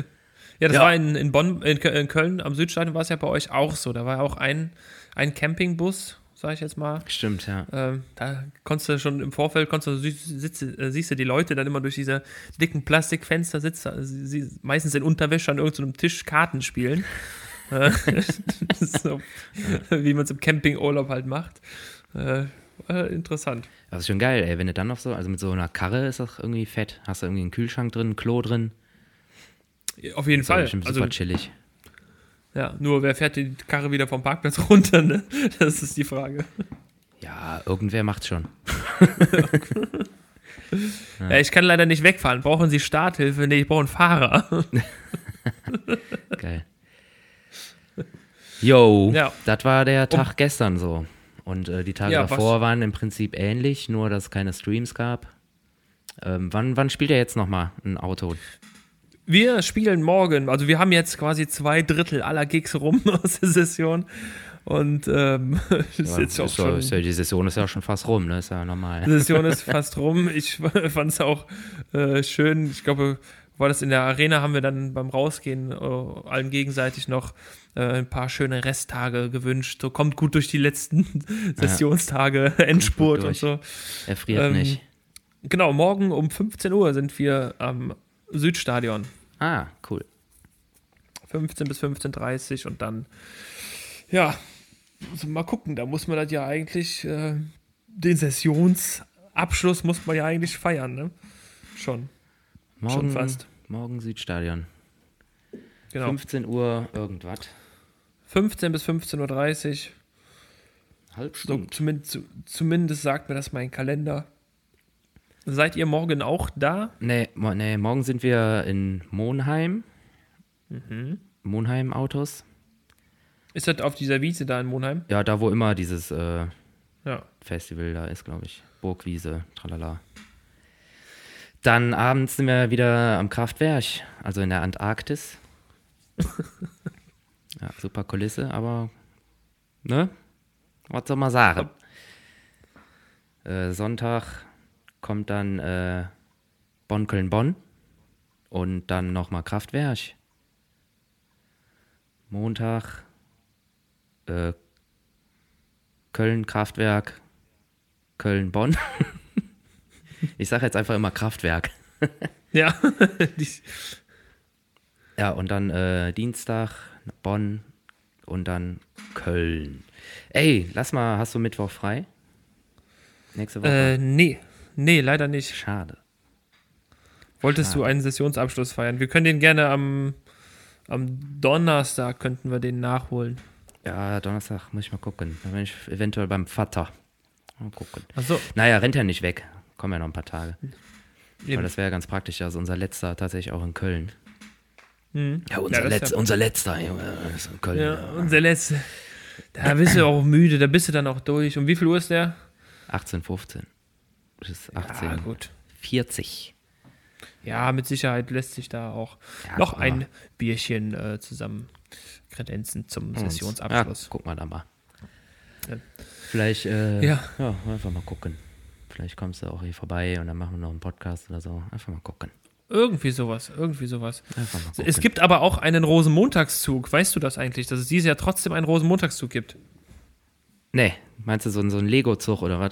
Ja, das Ja. war in, in Bonn, in, Kö- in Köln am Südstadion war es ja bei euch auch so. Da war auch ein, ein Campingbus, sag ich jetzt mal. Stimmt, ja. Ähm, da konntest du schon im Vorfeld, konntest du, sitze, äh, siehst du die Leute dann immer durch diese dicken Plastikfenster sitzen, äh, sie, meistens in Unterwäsche an irgendeinem Tisch Karten spielen. <laughs> Äh, das <laughs> ist so, wie man es im Campingurlaub halt macht. Äh, äh, interessant. Das ist schon geil, ey. Wenn du dann noch so, also mit so einer Karre ist das irgendwie fett. Hast du irgendwie einen Kühlschrank drin, ein Klo drin. Auf jeden Ist ja Fall. bestimmt Also, super chillig. Ja, nur wer fährt die Karre wieder vom Parkplatz <laughs> runter, ne? Das ist die Frage. Ja, irgendwer macht's schon. <laughs> Ja. ich kann leider nicht wegfahren. Brauchen Sie Starthilfe? Nee, ich brauche einen Fahrer. <laughs> Geil. Yo, Ja. das war der Tag gestern so. Und äh, die Tage Ja, was- davor waren im Prinzip ähnlich, nur dass es keine Streams gab. Ähm, wann, wann spielt er jetzt nochmal ein Auto? Wir spielen morgen, also wir haben jetzt quasi zwei Drittel aller Gigs rum <laughs> aus der Session. Und ähm, <laughs> ist Ja, jetzt auch ja, schon. ja, die Session ist ja schon fast rum, ne? Ist ja normal. Die Session ist <laughs> fast rum. Ich fand es auch äh, schön. Ich glaube, war das in der Arena, haben wir dann beim Rausgehen äh, allen gegenseitig noch äh, ein paar schöne Resttage gewünscht. So kommt gut durch die letzten Sessionstage, Endspurt und so. Er friert Ähm, nicht. Genau, morgen um 15 Uhr sind wir am Südstadion. Ah, cool. 15 bis 15.30 und dann, ja, also mal gucken, da muss man das ja eigentlich, äh, den Sessionsabschluss muss man ja eigentlich feiern, ne? Schon, Morgen, fast. morgen Südstadion. genau. 15 Uhr irgendwas. 15 bis 15.30 Uhr, Halb so, Stunde. zumindest, zu- zumindest sagt mir das mein Kalender. Seid ihr morgen auch da? Nee, mo nee, morgen sind wir in Monheim. Mhm. Monheim Autos. Ist das auf dieser Wiese da in Monheim? Ja, da wo immer dieses äh, Ja. Festival da ist, glaube ich. Burgwiese, tralala. Dann abends sind wir wieder am Kraftwerk, also in der Antarktis. <laughs> ja, super Kulisse, aber ne? Was soll man sagen? Äh, Sonntag kommt dann äh, Bonn, Köln, Bonn und dann nochmal Kraftwerk. Montag äh, Köln, Kraftwerk, Köln, Bonn. <laughs> ich sage jetzt einfach immer Kraftwerk. <laughs> Ja. <laughs> Ja, und dann äh, Dienstag Bonn und dann Köln. Ey, lass mal, hast du Mittwoch frei? Nächste Woche? Äh, nee. Nee, leider nicht. Schade. Wolltest du einen Sessionsabschluss feiern? Wir können den gerne am, am Donnerstag könnten wir den nachholen. Ja, Donnerstag muss ich mal gucken. Dann bin ich eventuell beim Vater. Mal gucken. Achso, Naja, rennt ja nicht weg. Kommen ja noch ein paar Tage. eben. Aber das wäre ja ganz praktisch. Also unser letzter tatsächlich auch in Köln. Mhm. Ja, unser, ist Letz-, ja- unser letzter Junge, ist in Köln. Ja, unser letzte. Da bist du auch müde, da bist du dann auch durch. Um wie viel Uhr ist der? 1815 bis Ah, 1840. gut. Ja, mit Sicherheit lässt sich da auch Ja, noch ein Bierchen äh, zusammen kredenzen zum Sessionsabschluss. Ja, guck mal da mal. Ja. Vielleicht, äh, Ja. ja. einfach mal gucken. Vielleicht kommst du auch hier vorbei und dann machen wir noch einen Podcast oder so. Einfach mal gucken. Irgendwie sowas, irgendwie sowas. Es gibt aber auch einen Rosenmontagszug. Weißt du das eigentlich, dass es dieses Jahr trotzdem einen Rosenmontagszug gibt? Nee, meinst du so, so ein Lego-Zug oder was?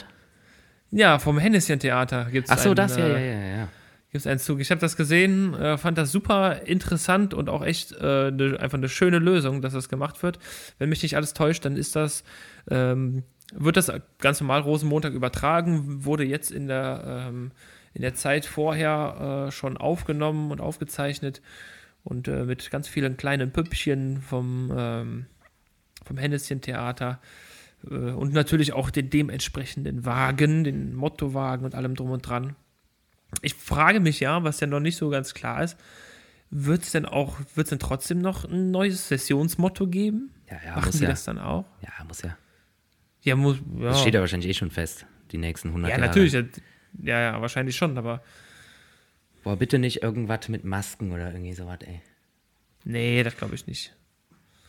Ja, vom Henneschen-Theater gibt es Ach so, einen, das, ja, äh, ja, ja, ja. gibt's einen Zug. Ich habe das gesehen, äh, fand das super interessant und auch echt äh, ne, einfach eine schöne Lösung, dass das gemacht wird. Wenn mich nicht alles täuscht, dann ist das, ähm, wird das ganz normal Rosenmontag übertragen, wurde jetzt in der, ähm, in der Zeit vorher äh, schon aufgenommen und aufgezeichnet und äh, mit ganz vielen kleinen Püppchen vom, ähm, vom Henneschen-Theater äh, und natürlich auch den dementsprechenden Wagen, den Mottowagen und allem drum und dran. Ich frage mich ja, was ja noch nicht so ganz klar ist, wird es denn auch, wird es denn trotzdem noch ein neues Sessionsmotto geben? Ja, ja, Machen die ja. das dann auch? Ja, muss ja. Ja, muss, ja. Das steht ja wahrscheinlich eh schon fest, die nächsten 100 ja, Jahre. natürlich. Ja, ja, ja, wahrscheinlich schon, aber Boah, bitte nicht irgendwas mit Masken oder irgendwie sowas, ey. nee, das glaube ich nicht.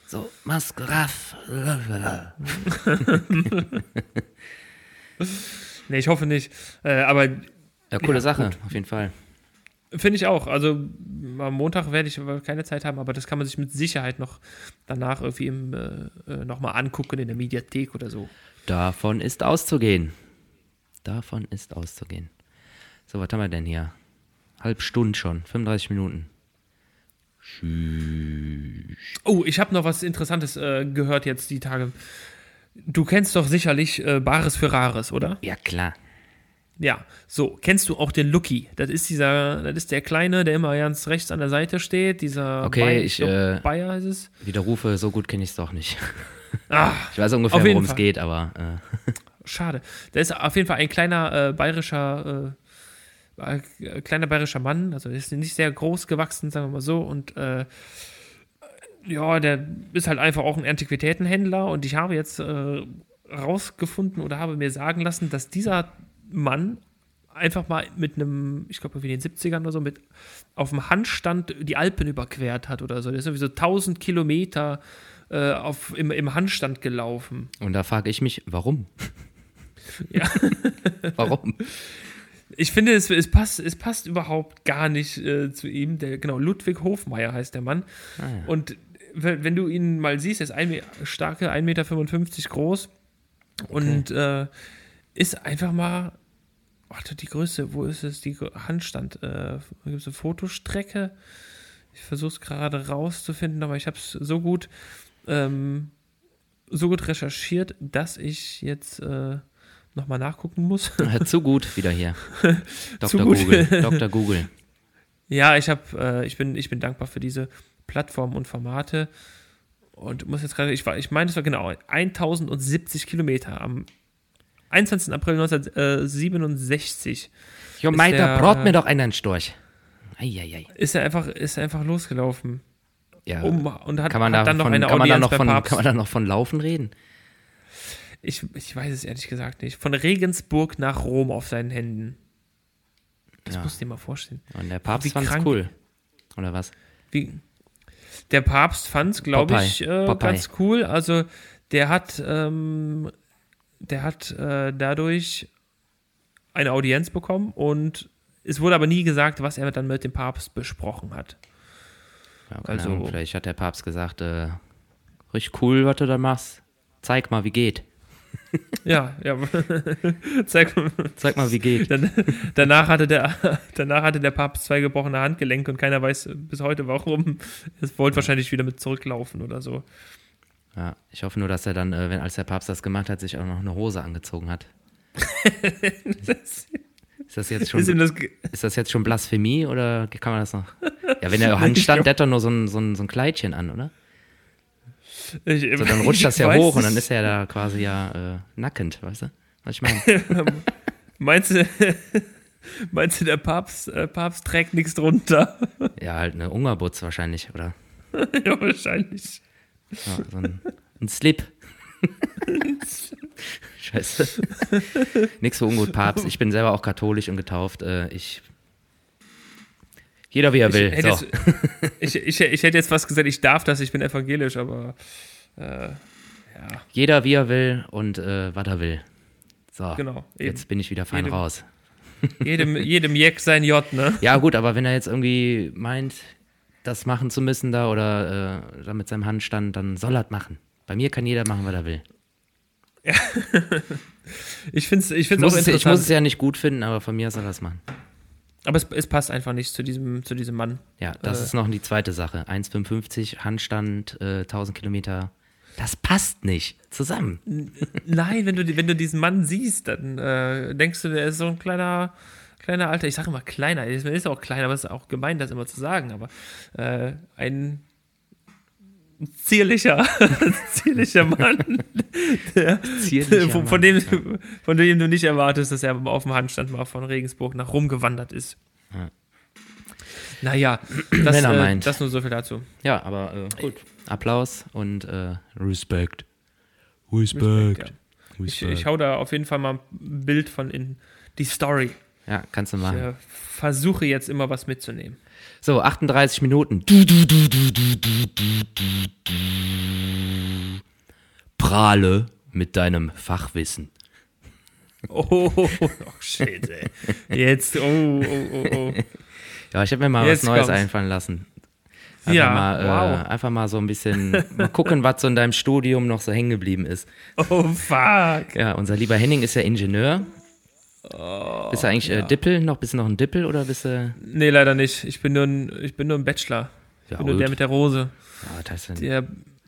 So, Maske, Raff. <laughs> Nee, ich hoffe nicht. Äh, aber Ja, coole Ja, Sache, gut. auf jeden Fall. Finde ich auch. Also am Montag werde ich aber keine Zeit haben, aber das kann man sich mit Sicherheit noch danach irgendwie im, äh, äh, nochmal angucken in der Mediathek oder so. Davon ist auszugehen. Davon ist auszugehen. So, was haben wir denn hier? Halb Stunde schon, 35 Minuten. Oh, ich habe noch was Interessantes äh, gehört jetzt die Tage. Du kennst doch sicherlich äh, Bares für Rares, oder? Ja, klar. Ja, so. Kennst du auch den Lucky? Das ist dieser, das ist der Kleine, der immer ganz rechts an der Seite steht. Dieser Okay, Bayer, ich, äh, Bayer ist es. Widerrufe, so gut kenne ich es doch nicht. <laughs> Ah, Ich weiß ungefähr, worum es geht, aber äh, schade. Der ist auf jeden Fall ein kleiner äh, bayerischer, äh, kleiner bayerischer Mann. Also ist nicht sehr groß gewachsen, sagen wir mal so. Und äh, ja, der ist halt einfach auch ein Antiquitätenhändler. Und ich habe jetzt äh, rausgefunden oder habe mir sagen lassen, dass dieser Mann einfach mal mit einem, ich glaube, wie in den 70ern oder so, mit auf dem Handstand die Alpen überquert hat oder so. Der ist irgendwie so 1000 Kilometer äh, auf, im, im Handstand gelaufen. und da frage ich mich, warum? Ja. <laughs> warum? Ich finde, es, es, passt, es passt überhaupt gar nicht äh, zu ihm. Der, genau, Ludwig Hofmeier heißt der Mann. Ah, ja. Und wenn, du ihn mal siehst, er ist ein, starke 1,55 Meter groß und äh, ist einfach mal, warte, die Größe, wo ist es, die Handstand? Äh, gibt es eine Fotostrecke? Ich versuche es gerade rauszufinden, aber ich habe es so gut, ähm, so gut recherchiert, dass ich jetzt äh, nochmal nachgucken muss. <laughs> Zu gut wieder hier. <laughs> Dr. Google. <laughs> Dr. Google. Ja, ich habe, äh, ich bin, ich bin dankbar für diese Plattform und Formate und muss jetzt gerade, ich war, ich meine, es war genau 1070 Kilometer am 21. April 1967 Jo, Meiter, der- brot mir doch einen Storch. Eieiei. ist er einfach, ist er einfach losgelaufen Ja. um, und hat, kann man hat da dann noch von, eine kann man da Audienz noch von, Papst. kann man da noch von Laufen reden? Ich, ich weiß es ehrlich gesagt nicht. Von Regensburg nach Rom auf seinen Händen. Das Ja. musst du dir mal vorstellen. Und der Papst fand's krank. cool. Oder was? Wie, der Papst fand es, glaube ich, äh, ganz cool. Also der hat, ähm, der hat äh, dadurch eine Audienz bekommen und es wurde aber nie gesagt, was er dann mit dem Papst besprochen hat. Ja, Also- Ahnung, vielleicht hat der Papst gesagt, äh, richtig cool, was du da machst. Zeig mal, wie geht. Ja, ja. <laughs> Zeig, Zeig mal, wie geht. dann, danach, hatte der, danach hatte der Papst zwei gebrochene Handgelenke und keiner weiß bis heute warum. Es wollte wahrscheinlich wieder mit zurücklaufen oder so. Ja, ich hoffe nur, dass er dann, äh, wenn als der Papst das gemacht hat, sich auch noch eine Hose angezogen hat. <laughs> ist das jetzt schon, Ist das, ist das jetzt schon Blasphemie oder kann man das noch? Ja, wenn er <laughs> Handstand, der hat doch nur so ein, so ein, so ein Kleidchen an, oder? Ich, So, dann rutscht das ja hoch und dann ist er da quasi ja äh, nackend, weißt du? Was ich meine? <laughs> Meinst du, <laughs> meinst du der Papst, äh, Papst trägt nichts drunter? <laughs> Ja, halt eine Ungerbutz wahrscheinlich, oder? ja, wahrscheinlich. Ja, so ein, ein Slip. Scheiße. Nix für ungut, Papst. Ich bin selber auch katholisch und getauft. Äh, ich. Jeder wie er will. Ich hätte, So. jetzt, <laughs> ich, ich, ich hätte jetzt fast gesagt, ich darf das, ich bin evangelisch, aber äh, ja, Jeder wie er will und äh, was er will. So. genau. Eben. Jetzt bin ich wieder fein Jedem- raus. <laughs> Jedem, jedem Jeck sein J, ne? Ja, gut, aber wenn er jetzt irgendwie meint, das machen zu müssen da oder äh, da mit seinem Handstand, dann soll er machen. Bei mir kann jeder machen, was er will. <laughs> Ich finde es ich Ich find's muss, auch es, ich interessant. muss es ja nicht gut finden, aber von mir soll er es machen. Aber es, es passt einfach nicht zu diesem, zu diesem Mann. Ja, das Äh. ist noch die zweite Sache. 1,55 Handstand, äh, 1000 Kilometer. Das passt nicht zusammen. Nein, wenn du, wenn du diesen Mann siehst, dann äh, denkst du, der ist so ein kleiner, kleiner Alter. Ich sage immer kleiner, er ist, auch klein, aber es ist auch gemein, das immer zu sagen. Aber äh, ein zierlicher, <laughs> zierlicher Mann, der, Zierlicher von, Mann, dem, ja. von dem du nicht erwartest, dass er auf dem Handstand mal von Regensburg nach Rom gewandert ist. Ja. Naja, das, äh, das nur so viel dazu. Ja, aber äh, gut. Applaus und äh, Respekt. Respekt, ja. Ich, ich hau da auf jeden Fall mal ein Bild von in die Story. Ja, kannst du Ich machen. äh, versuche jetzt immer was mitzunehmen. So, 38 Minuten. Prahle mit deinem Fachwissen. Oh, oh, <laughs> oh shit, ey. Jetzt, oh, oh, oh, oh. Ja, ich habe mir mal Jetzt was Neues kommt's. einfallen lassen. Einfach Ja, mal, wow. äh, einfach mal so ein bisschen mal gucken, was so in deinem Studium noch so hängen geblieben ist. Oh, fuck. Ja, unser lieber Henning ist ja Ingenieur. Bist du eigentlich äh, Dippel noch? Bist du noch ein Dippel oder bist du. Nee, leider nicht. Ich bin nur ein, ich bin nur ein Bachelor. Ich Ja, bin nur der mit der Rose. Ja, heißt denn? Der,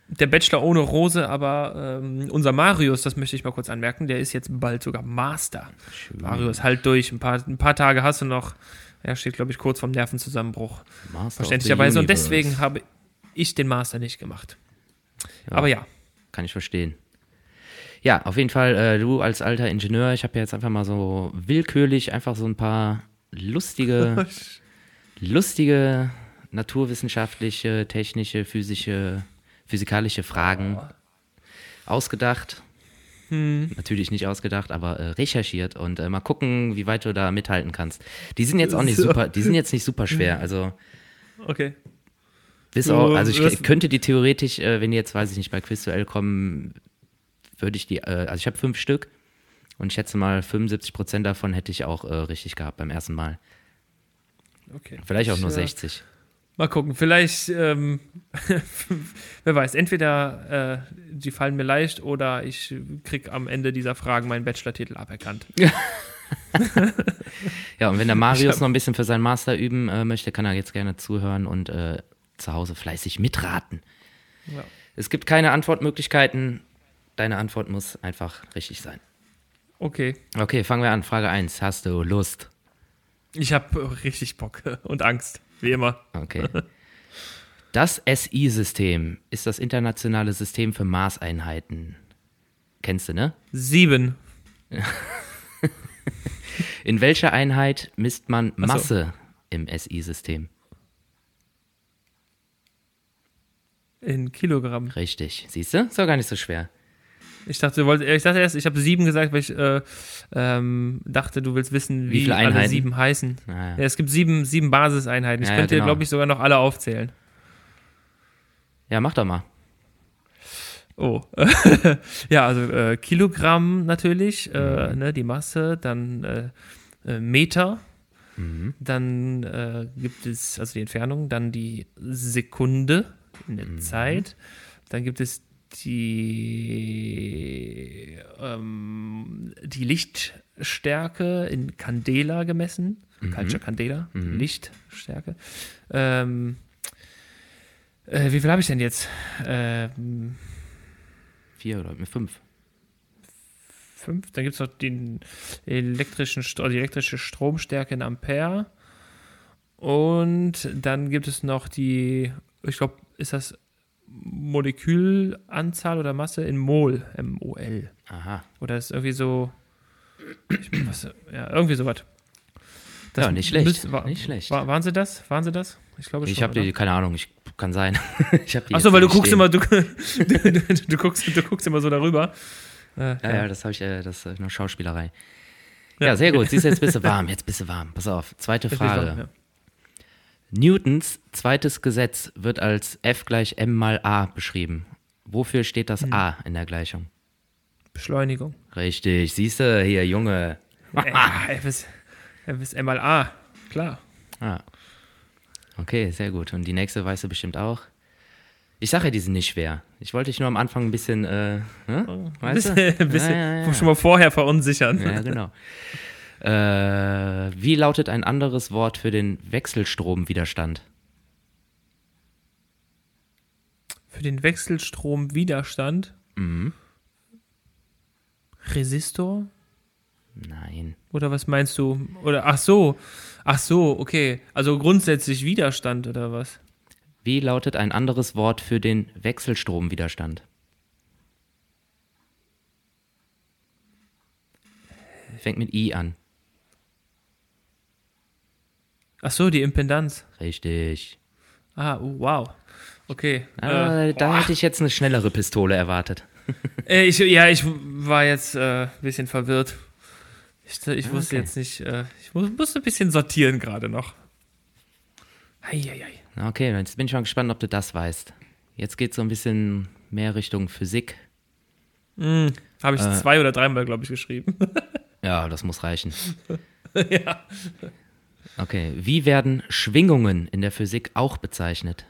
der Bachelor ohne Rose, aber ähm, unser Marius, das möchte ich mal kurz anmerken, der ist jetzt bald sogar Master. Marius, halt durch. Ein paar, ein paar Tage hast du noch. Er steht, glaube ich, kurz vorm Nervenzusammenbruch. Master Verständlicherweise. Und deswegen habe ich den Master nicht gemacht. Ja. Aber ja. Kann ich verstehen. Ja, auf jeden Fall, äh, du als alter Ingenieur, ich habe jetzt einfach mal so willkürlich einfach so ein paar lustige, <laughs> lustige naturwissenschaftliche, technische, physische, physikalische Fragen ausgedacht. Hm. Natürlich nicht ausgedacht, aber äh, recherchiert und äh, mal gucken, wie weit du da mithalten kannst. Die sind jetzt auch nicht So. super, die sind jetzt nicht super <laughs> schwer. Also Okay. bis auch, also ich könnte die theoretisch, äh, wenn die jetzt, weiß ich nicht, bei Quizduell kommen, würde ich die, äh, also ich habe fünf Stück und ich schätze mal 75 Prozent davon hätte ich auch äh, richtig gehabt beim ersten Mal. okay. Vielleicht auch Ich, nur äh, 60. Mal gucken, vielleicht, ähm, <laughs> wer weiß, entweder äh, die fallen mir leicht oder ich krieg am Ende dieser Fragen meinen Bachelor-Titel aberkannt. <laughs> Ja, und wenn der Marius noch ein bisschen für seinen Master üben äh, möchte, kann er jetzt gerne zuhören und äh, zu Hause fleißig mitraten. Ja. Es gibt keine Antwortmöglichkeiten. Deine Antwort muss einfach richtig sein. Okay, Okay, fangen wir an. Frage 1. Hast du Lust? ich habe richtig Bock <laughs> und Angst, wie immer. Okay. <laughs> Das SI-System ist das internationale System für Maßeinheiten. Kennst du, ne? Sieben. <laughs> In welcher Einheit misst man so. Masse im SI-System? In Kilogramm. Richtig. Siehst du? Ist doch gar nicht so schwer. Ich dachte, du wolltest, ich dachte erst, ich habe sieben gesagt, weil ich äh, ähm, dachte, du willst wissen, Wie wie, viele alle sieben heißen. Naja. Ja, es gibt sieben, sieben Basiseinheiten. Ich Ja, ja, könnte, genau. glaube ich, sogar noch alle aufzählen. Ja, mach doch mal. Oh. <laughs> ja, also äh, Kilogramm natürlich, Mhm. äh, ne, die Masse, dann äh, äh, Meter, Mhm. dann äh, gibt es, also die Entfernung, dann die Sekunde in der Mhm. Zeit, dann gibt es die, ähm, die Lichtstärke in Candela gemessen, Mhm. Culture Candela, Lichtstärke. Ähm, äh, wie viel habe ich denn jetzt? Ähm, Vier oder fünf. Fünf. Dann gibt es noch den elektrischen, die elektrische Stromstärke in Ampere. Und dann gibt es noch die, ich glaube, ist das Molekülanzahl oder Masse in Mol, M-O-L. Aha. Oder ist irgendwie so, was, ja, irgendwie sowas. Ja, nicht schlecht, war, nicht schlecht. War, waren sie das? Waren sie das? Ich glaube schon. Ich habe die, keine Ahnung, ich kann sein. <laughs> ich hab die Achso, weil du guckst stehen. immer, du, du, <laughs> du, du, guckst, du guckst immer so darüber. Äh, Ja, ja, das habe ich, äh, das ist nur Schauspielerei. Ja. Ja, sehr gut. Siehst du, jetzt bist du warm. Jetzt bist du warm. Pass auf. Zweite Frage. ja. Newtons zweites Gesetz wird als F gleich m mal a beschrieben. Wofür steht das Hm. a in der Gleichung? Beschleunigung. Richtig. Siehst du, hier, Junge. F ist, F ist M mal A. Klar. Ah. Okay, sehr gut. Und die nächste weißt du bestimmt auch. Ich sage ja, die sind nicht schwer. Ich wollte dich nur am Anfang ein bisschen, äh, ne? Ein weißt du? ein bisschen ja, ja. schon mal vorher verunsichern. Ja, genau. Äh, wie lautet ein anderes Wort für den Wechselstromwiderstand? Für den Wechselstromwiderstand. Mhm. Resistor? Nein. Oder was meinst du? Oder ach so. Ach so, okay. Also grundsätzlich Widerstand oder was? Wie lautet ein anderes Wort für den Wechselstromwiderstand? Fängt mit I an. Ach so, die Impedanz. Richtig. Ah, oh, wow. Okay. Ah, äh, da hätte ich jetzt eine schnellere Pistole erwartet. <laughs> Äh, ich, ja, ich war jetzt äh, ein bisschen verwirrt. Ich, ich wusste Okay. jetzt nicht, äh, ich mu- musste ein bisschen sortieren gerade noch. Eieiei. Okay, jetzt bin ich mal gespannt, ob du das weißt. Jetzt geht es so ein bisschen mehr Richtung Physik. Hm, Habe ich Äh. zwei oder dreimal, glaube ich, geschrieben. <laughs> Ja, das muss reichen. <laughs> ja. Okay, wie werden Schwingungen in der Physik auch bezeichnet?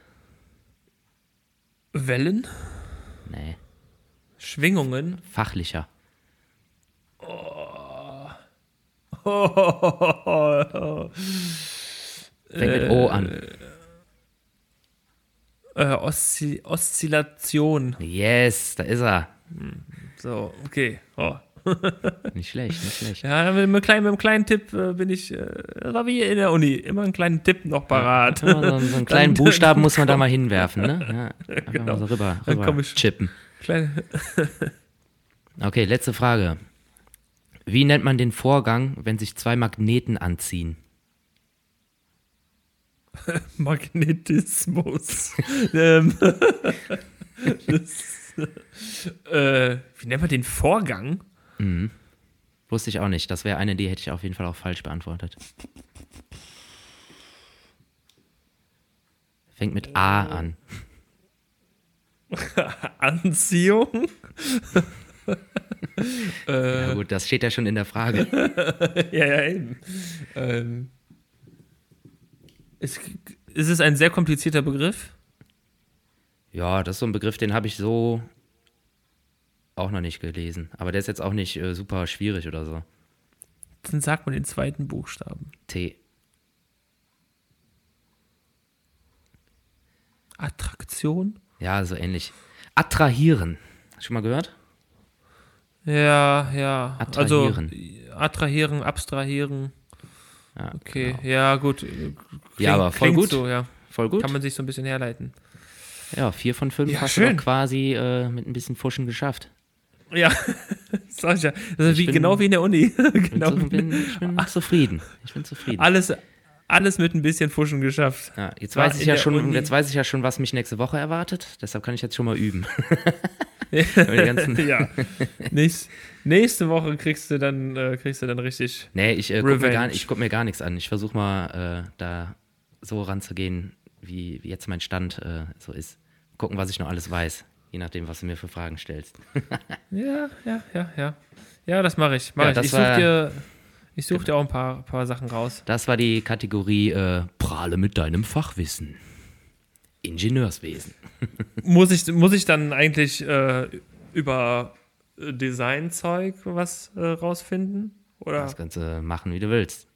Wellen, Nee, Schwingungen. fachlicher. <laughs> Fängt mit O an. Äh, Oszi Oszillation. Yes, da ist er. So, okay. Oh. <laughs> Nicht schlecht, nicht schlecht. Ja, mit einem kleinen, mit einem kleinen Tipp äh, bin ich, äh, war wie in der Uni, immer einen kleinen Tipp noch parat. Immer so, so einen <laughs> kleinen <laughs> Dann- Buchstaben muss man da mal hinwerfen, ne? Ja, Genau. so rüber, Dann rüber komm ich- chippen. Kleine, Okay, letzte Frage. Wie nennt man den Vorgang, wenn sich zwei Magneten anziehen? Magnetismus. ähm, das, äh, wie nennt man den Vorgang? Wusste ich auch nicht. Das wäre eine, die hätte ich auf jeden Fall auch falsch beantwortet. Fängt mit A an. <laughs> Anziehung? <laughs> Ja gut, das steht ja schon in der Frage. <laughs> ja, ja, eben. Ähm, ist, ist es ein sehr komplizierter Begriff? Ja, das ist so ein Begriff, den habe ich so auch noch nicht gelesen. Aber der ist jetzt auch nicht äh, super schwierig oder so. Dann sagt man den zweiten Buchstaben. T. Attraktion? Ja, so ähnlich. Attrahieren. Schon mal gehört? Ja, ja. Attrahieren. Also, attrahieren, abstrahieren. Ja, Okay, genau. ja, gut. Klingt, Ja, aber voll gut. So, ja. Voll gut. Kann man sich so ein bisschen herleiten. Ja, vier von fünf Ja, hast du schön. doch quasi äh, mit ein bisschen Fuschen geschafft. Ja, <laughs> sag ich ja. Das ist Ich wie, bin- genau wie in der Uni. <laughs> Genau. bin, ich bin zufrieden. Ich bin zufrieden. alles, alles mit ein bisschen Fuschen geschafft. Ja, jetzt War weiß ich ja schon, Uni- jetzt weiß ich ja schon, was mich nächste Woche erwartet. Deshalb kann ich jetzt schon mal üben. <laughs> Ja. Nächst, nächste Woche kriegst du dann, äh, kriegst du dann richtig. Nee, ich äh, gucke mir, guck mir gar nichts an. Ich versuche mal äh, da so ranzugehen, wie, wie jetzt mein Stand äh, so ist. Gucken, was ich noch alles weiß. Je nachdem, was du mir für Fragen stellst. <laughs> Ja, ja, ja, ja. Ja, das mache ich. Mach Ja, ich ich suche dir, ich such dir auch ein paar, paar Sachen raus. Das war die Kategorie äh, Prahle mit deinem Fachwissen. Ingenieurswesen. <laughs> Muss ich, muss ich dann eigentlich äh, über äh, Designzeug was äh, rausfinden? Oder Das du machen, wie du willst.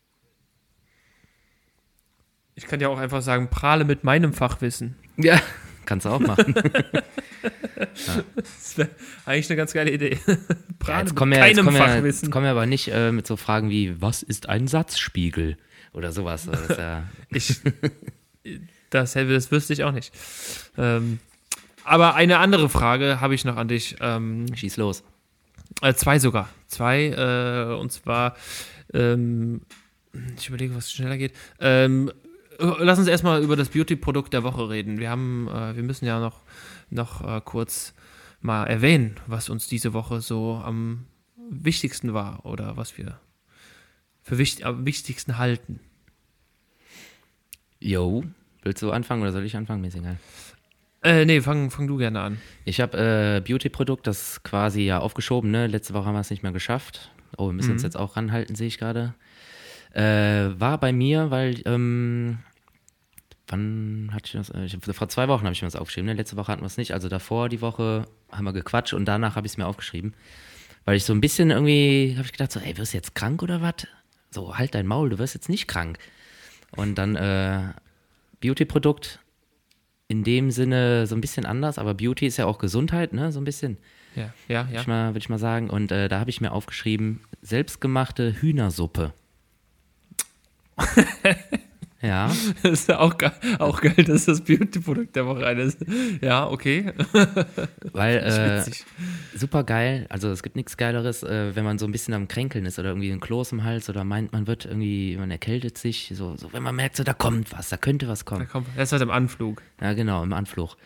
ich kann ja auch einfach sagen, prahle mit meinem Fachwissen. Ja, Kannst du auch machen. <laughs> Das wäre eigentlich eine ganz geile Idee. Ja, jetzt kommen wir, jetzt kommen wir, jetzt kommen wir aber nicht äh, mit so Fragen wie, was ist ein Satzspiegel? Oder sowas. Das ist ja, <laughs> Ich, das, das wüsste ich auch nicht. Ähm, aber eine andere Frage habe ich noch an dich. Ähm, schieß los. äh, zwei sogar. Zwei. Äh, und zwar, ähm, ich überlege, was schneller geht. Ähm, äh, lass uns erstmal über das Beauty-Produkt der Woche reden. Wir haben, äh, wir müssen ja noch, noch äh, kurz mal erwähnen, was uns diese Woche so am wichtigsten war oder was wir für wichtig, am wichtigsten halten. Yo, willst du anfangen oder soll ich anfangen? Mir ist egal. Äh, nee, fang, fang du gerne an. Ich habe äh, Beauty-Produkt, das quasi ja aufgeschoben, ne? Letzte Woche haben wir es nicht mehr geschafft. Oh, wir müssen uns jetzt auch ranhalten, sehe ich gerade. Äh, war bei mir, weil, ähm, wann hatte ich das? Äh, Ich, vor zwei Wochen habe ich mir das aufgeschrieben, ne? Letzte Woche hatten wir es nicht. Also davor die Woche haben wir gequatscht und danach habe ich es mir aufgeschrieben. Weil ich so ein bisschen irgendwie, habe ich gedacht, so, ey, wirst du jetzt krank oder was? So, halt dein Maul, du wirst jetzt nicht krank. Und dann äh, Beauty-Produkt in dem Sinne so ein bisschen anders, aber Beauty ist ja auch Gesundheit, ne? So ein bisschen, Ja, ja, würde ja. ich, mal- würd ich mal sagen. Und äh, da habe ich mir aufgeschrieben, selbstgemachte Hühnersuppe. <laughs> ja, Das ist ja auch, ge auch geil, dass das Beauty-Produkt der Woche eines. Ja, okay. <laughs> weil ist äh, super geil. Also es gibt nichts Geileres, äh, wenn man so ein bisschen am Kränkeln ist oder irgendwie ein Kloß im Hals oder meint, man wird irgendwie, man erkältet sich. So, so wenn man merkt, so da kommt was, da könnte was Da kommen. kommt, das ist halt im Anflug. Ja, genau, im Anflug.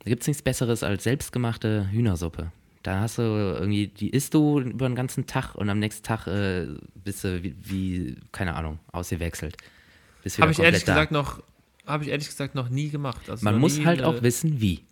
Da gibt es nichts Besseres als selbstgemachte Hühnersuppe. Da hast du irgendwie, die isst du über den ganzen Tag und am nächsten Tag äh, bist du wie, wie, keine Ahnung, ausgewechselt. Habe ich ehrlich da. gesagt noch, habe ich ehrlich gesagt noch nie gemacht. Also Man muss nie, halt auch wissen, wie.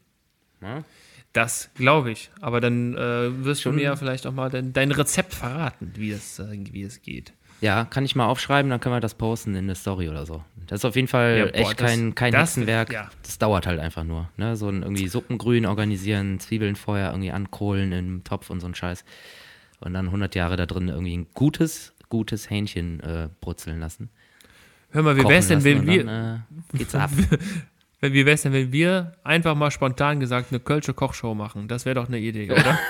Das glaube ich. Aber dann äh, wirst Schon- du mir ja vielleicht auch mal dein, dein Rezept verraten, wie es, äh, wie es geht. Ja, kann ich mal aufschreiben, dann können wir das posten in der Story oder so. Das ist auf jeden Fall Ja, boah, echt das- kein, kein das- Hexenwerk. ja. Das dauert halt einfach nur. Ne? So ein irgendwie Suppengrün organisieren, Zwiebeln vorher irgendwie ankohlen im Topf und so ein Scheiß. Und dann 100 Jahre da drin irgendwie ein gutes, gutes Hähnchen äh, brutzeln lassen. Hör mal, wie wär's denn, wenn wir, Dann, äh, geht's <laughs> ab. wenn, wie wär's denn, wenn wir einfach mal spontan gesagt eine Kölsche Kochshow machen? Das wäre doch eine Idee, oder? <laughs>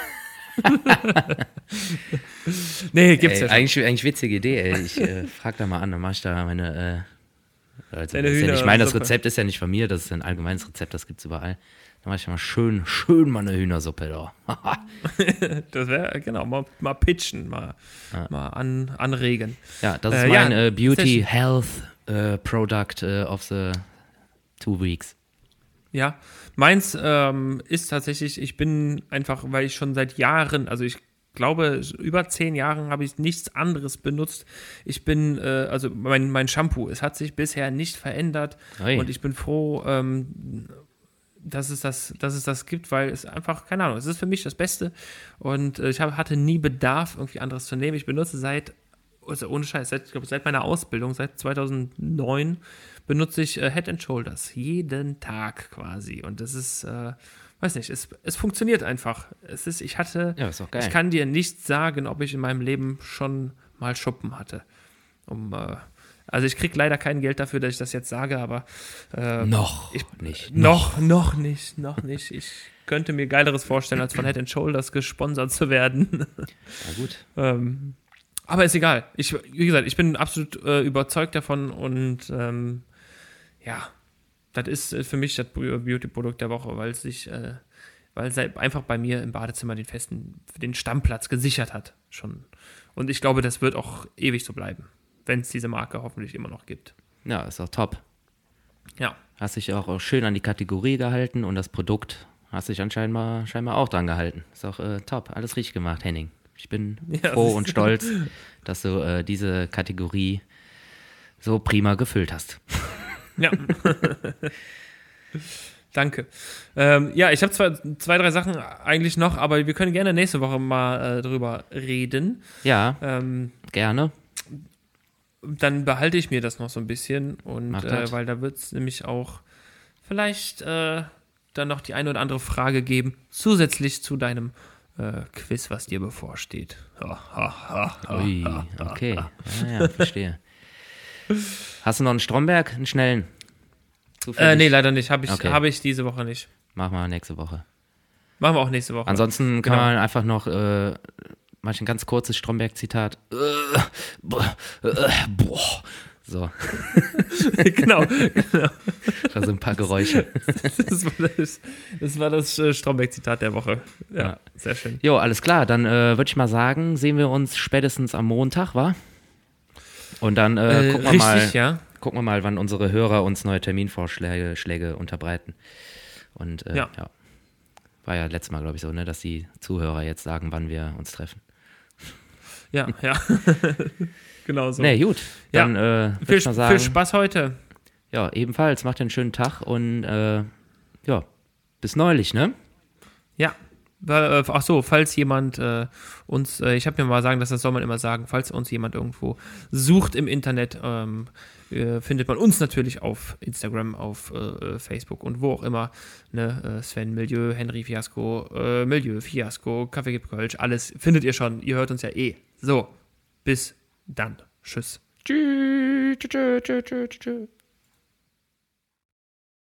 nee, gibt's ey, ja schon. eigentlich, eigentlich witzige Idee, ey. Ich äh, <laughs> frag da mal an, dann mach ich da meine. Äh, also Deine ist ja nicht, ich meine, das. Rezept ist ja nicht von mir, das ist ein allgemeines Rezept, das gibt's überall. Dann mach ich mal schön, schön mal eine Hühnersuppe da. <laughs> Das wäre, genau, mal, mal pitchen, mal, mal an, anregen. Ja, das ist Äh, ja, mein äh, Beauty Health äh, Product of the two weeks. Ja, meins ähm, ist tatsächlich, ich bin einfach, weil ich schon seit Jahren, also ich glaube, über zehn Jahren habe ich nichts anderes benutzt. Ich bin, äh, also mein, mein Shampoo, es hat sich bisher nicht verändert Ui. und ich bin froh, ähm, dass es das, dass es das gibt, weil es einfach, keine Ahnung, es ist für mich das Beste und äh, ich hab, hatte nie Bedarf, irgendwie anderes zu nehmen. Ich benutze seit, also ohne Scheiß, seit, ich glaube, seit meiner Ausbildung, seit 2009 benutze ich äh, Head and Shoulders jeden Tag quasi und das ist, äh, weiß nicht, es, es funktioniert einfach. Es ist, ich hatte, Ja, ist ich kann dir nicht sagen, ob ich in meinem Leben schon mal Schuppen hatte. Um, äh, also ich kriege leider kein Geld dafür, dass ich das jetzt sage, aber äh, Noch ich- nicht. noch, noch nicht, noch nicht. Ich könnte mir Geileres vorstellen, als von Head and Shoulders gesponsert zu werden. <laughs> Na gut. <laughs> ähm, aber ist egal. Ich, wie gesagt, ich bin absolut äh, überzeugt davon und ähm, ja, das ist äh, für mich das Beauty-Produkt der Woche, weil es sich, äh, weil es einfach bei mir im Badezimmer den festen, den Stammplatz gesichert hat schon. Und ich glaube, das wird auch ewig so bleiben, wenn es diese Marke hoffentlich immer noch gibt. Ja, ist doch top. Ja, Hast dich auch, auch schön an die Kategorie gehalten und das Produkt hast dich anscheinend mal, scheinbar auch dran gehalten. Ist auch äh, top. Alles richtig gemacht, Henning. Ich bin <laughs> Ja, froh und stolz, dass du äh, diese Kategorie so prima gefüllt hast. <laughs> Ja. Danke. Ähm, ja, ich habe zwei, zwei, drei Sachen eigentlich noch, aber wir können gerne nächste Woche mal äh, drüber reden. Ja, Ähm, gerne. dann behalte ich mir das noch so ein bisschen und äh, weil da wird es nämlich auch vielleicht äh, dann noch die eine oder andere Frage geben, zusätzlich zu deinem äh, Quiz, was dir bevorsteht. Ha, ha, ha, ha, Ui, okay. Ja, ja, verstehe. Hast du noch einen Stromberg, einen schnellen? Äh, nee, leider nicht. Habe ich, Okay. hab ich diese Woche nicht. Machen wir nächste Woche. Machen wir auch nächste Woche. Ansonsten kann Genau. man einfach noch äh, manch ein ganz kurzes Stromberg-Zitat. Äh, äh, boah. So, <laughs> genau. <laughs> da sind ein paar Geräusche. <laughs> Das war das, das, war das äh, Stromberg-Zitat der Woche. Ja, Ja. sehr schön. Jo, alles klar. Dann äh, würde ich mal sagen, sehen wir uns spätestens am Montag, wa? Und dann äh, Äh, gucken, wir richtig, mal, ja. gucken wir mal, wann unsere Hörer uns neue Terminvorschläge Schläge unterbreiten. Und äh, Ja. ja. War ja letztes Mal, glaube ich, so, ne, dass die Zuhörer jetzt sagen, wann wir uns treffen. Ja, ja. Genau so. Nee, gut. Ja. Dann äh, viel, sagen, viel Spaß heute. ja, ebenfalls. Macht einen schönen Tag und äh, ja, bis neulich, ne? Ja. Äh, Ach so, falls jemand äh, uns, äh, ich habe mir mal sagen, dass das soll man immer sagen, falls uns jemand irgendwo sucht im Internet, ähm, äh, findet man uns natürlich auf Instagram, auf äh, äh, Facebook und wo auch immer. Ne? Sven Milieu, Henry Fiasco, Milieu, Fiasco, Kaffee gibt Kölsch, alles findet ihr schon. Ihr hört uns ja eh. So, bis dann. Tschüss. Tschüss.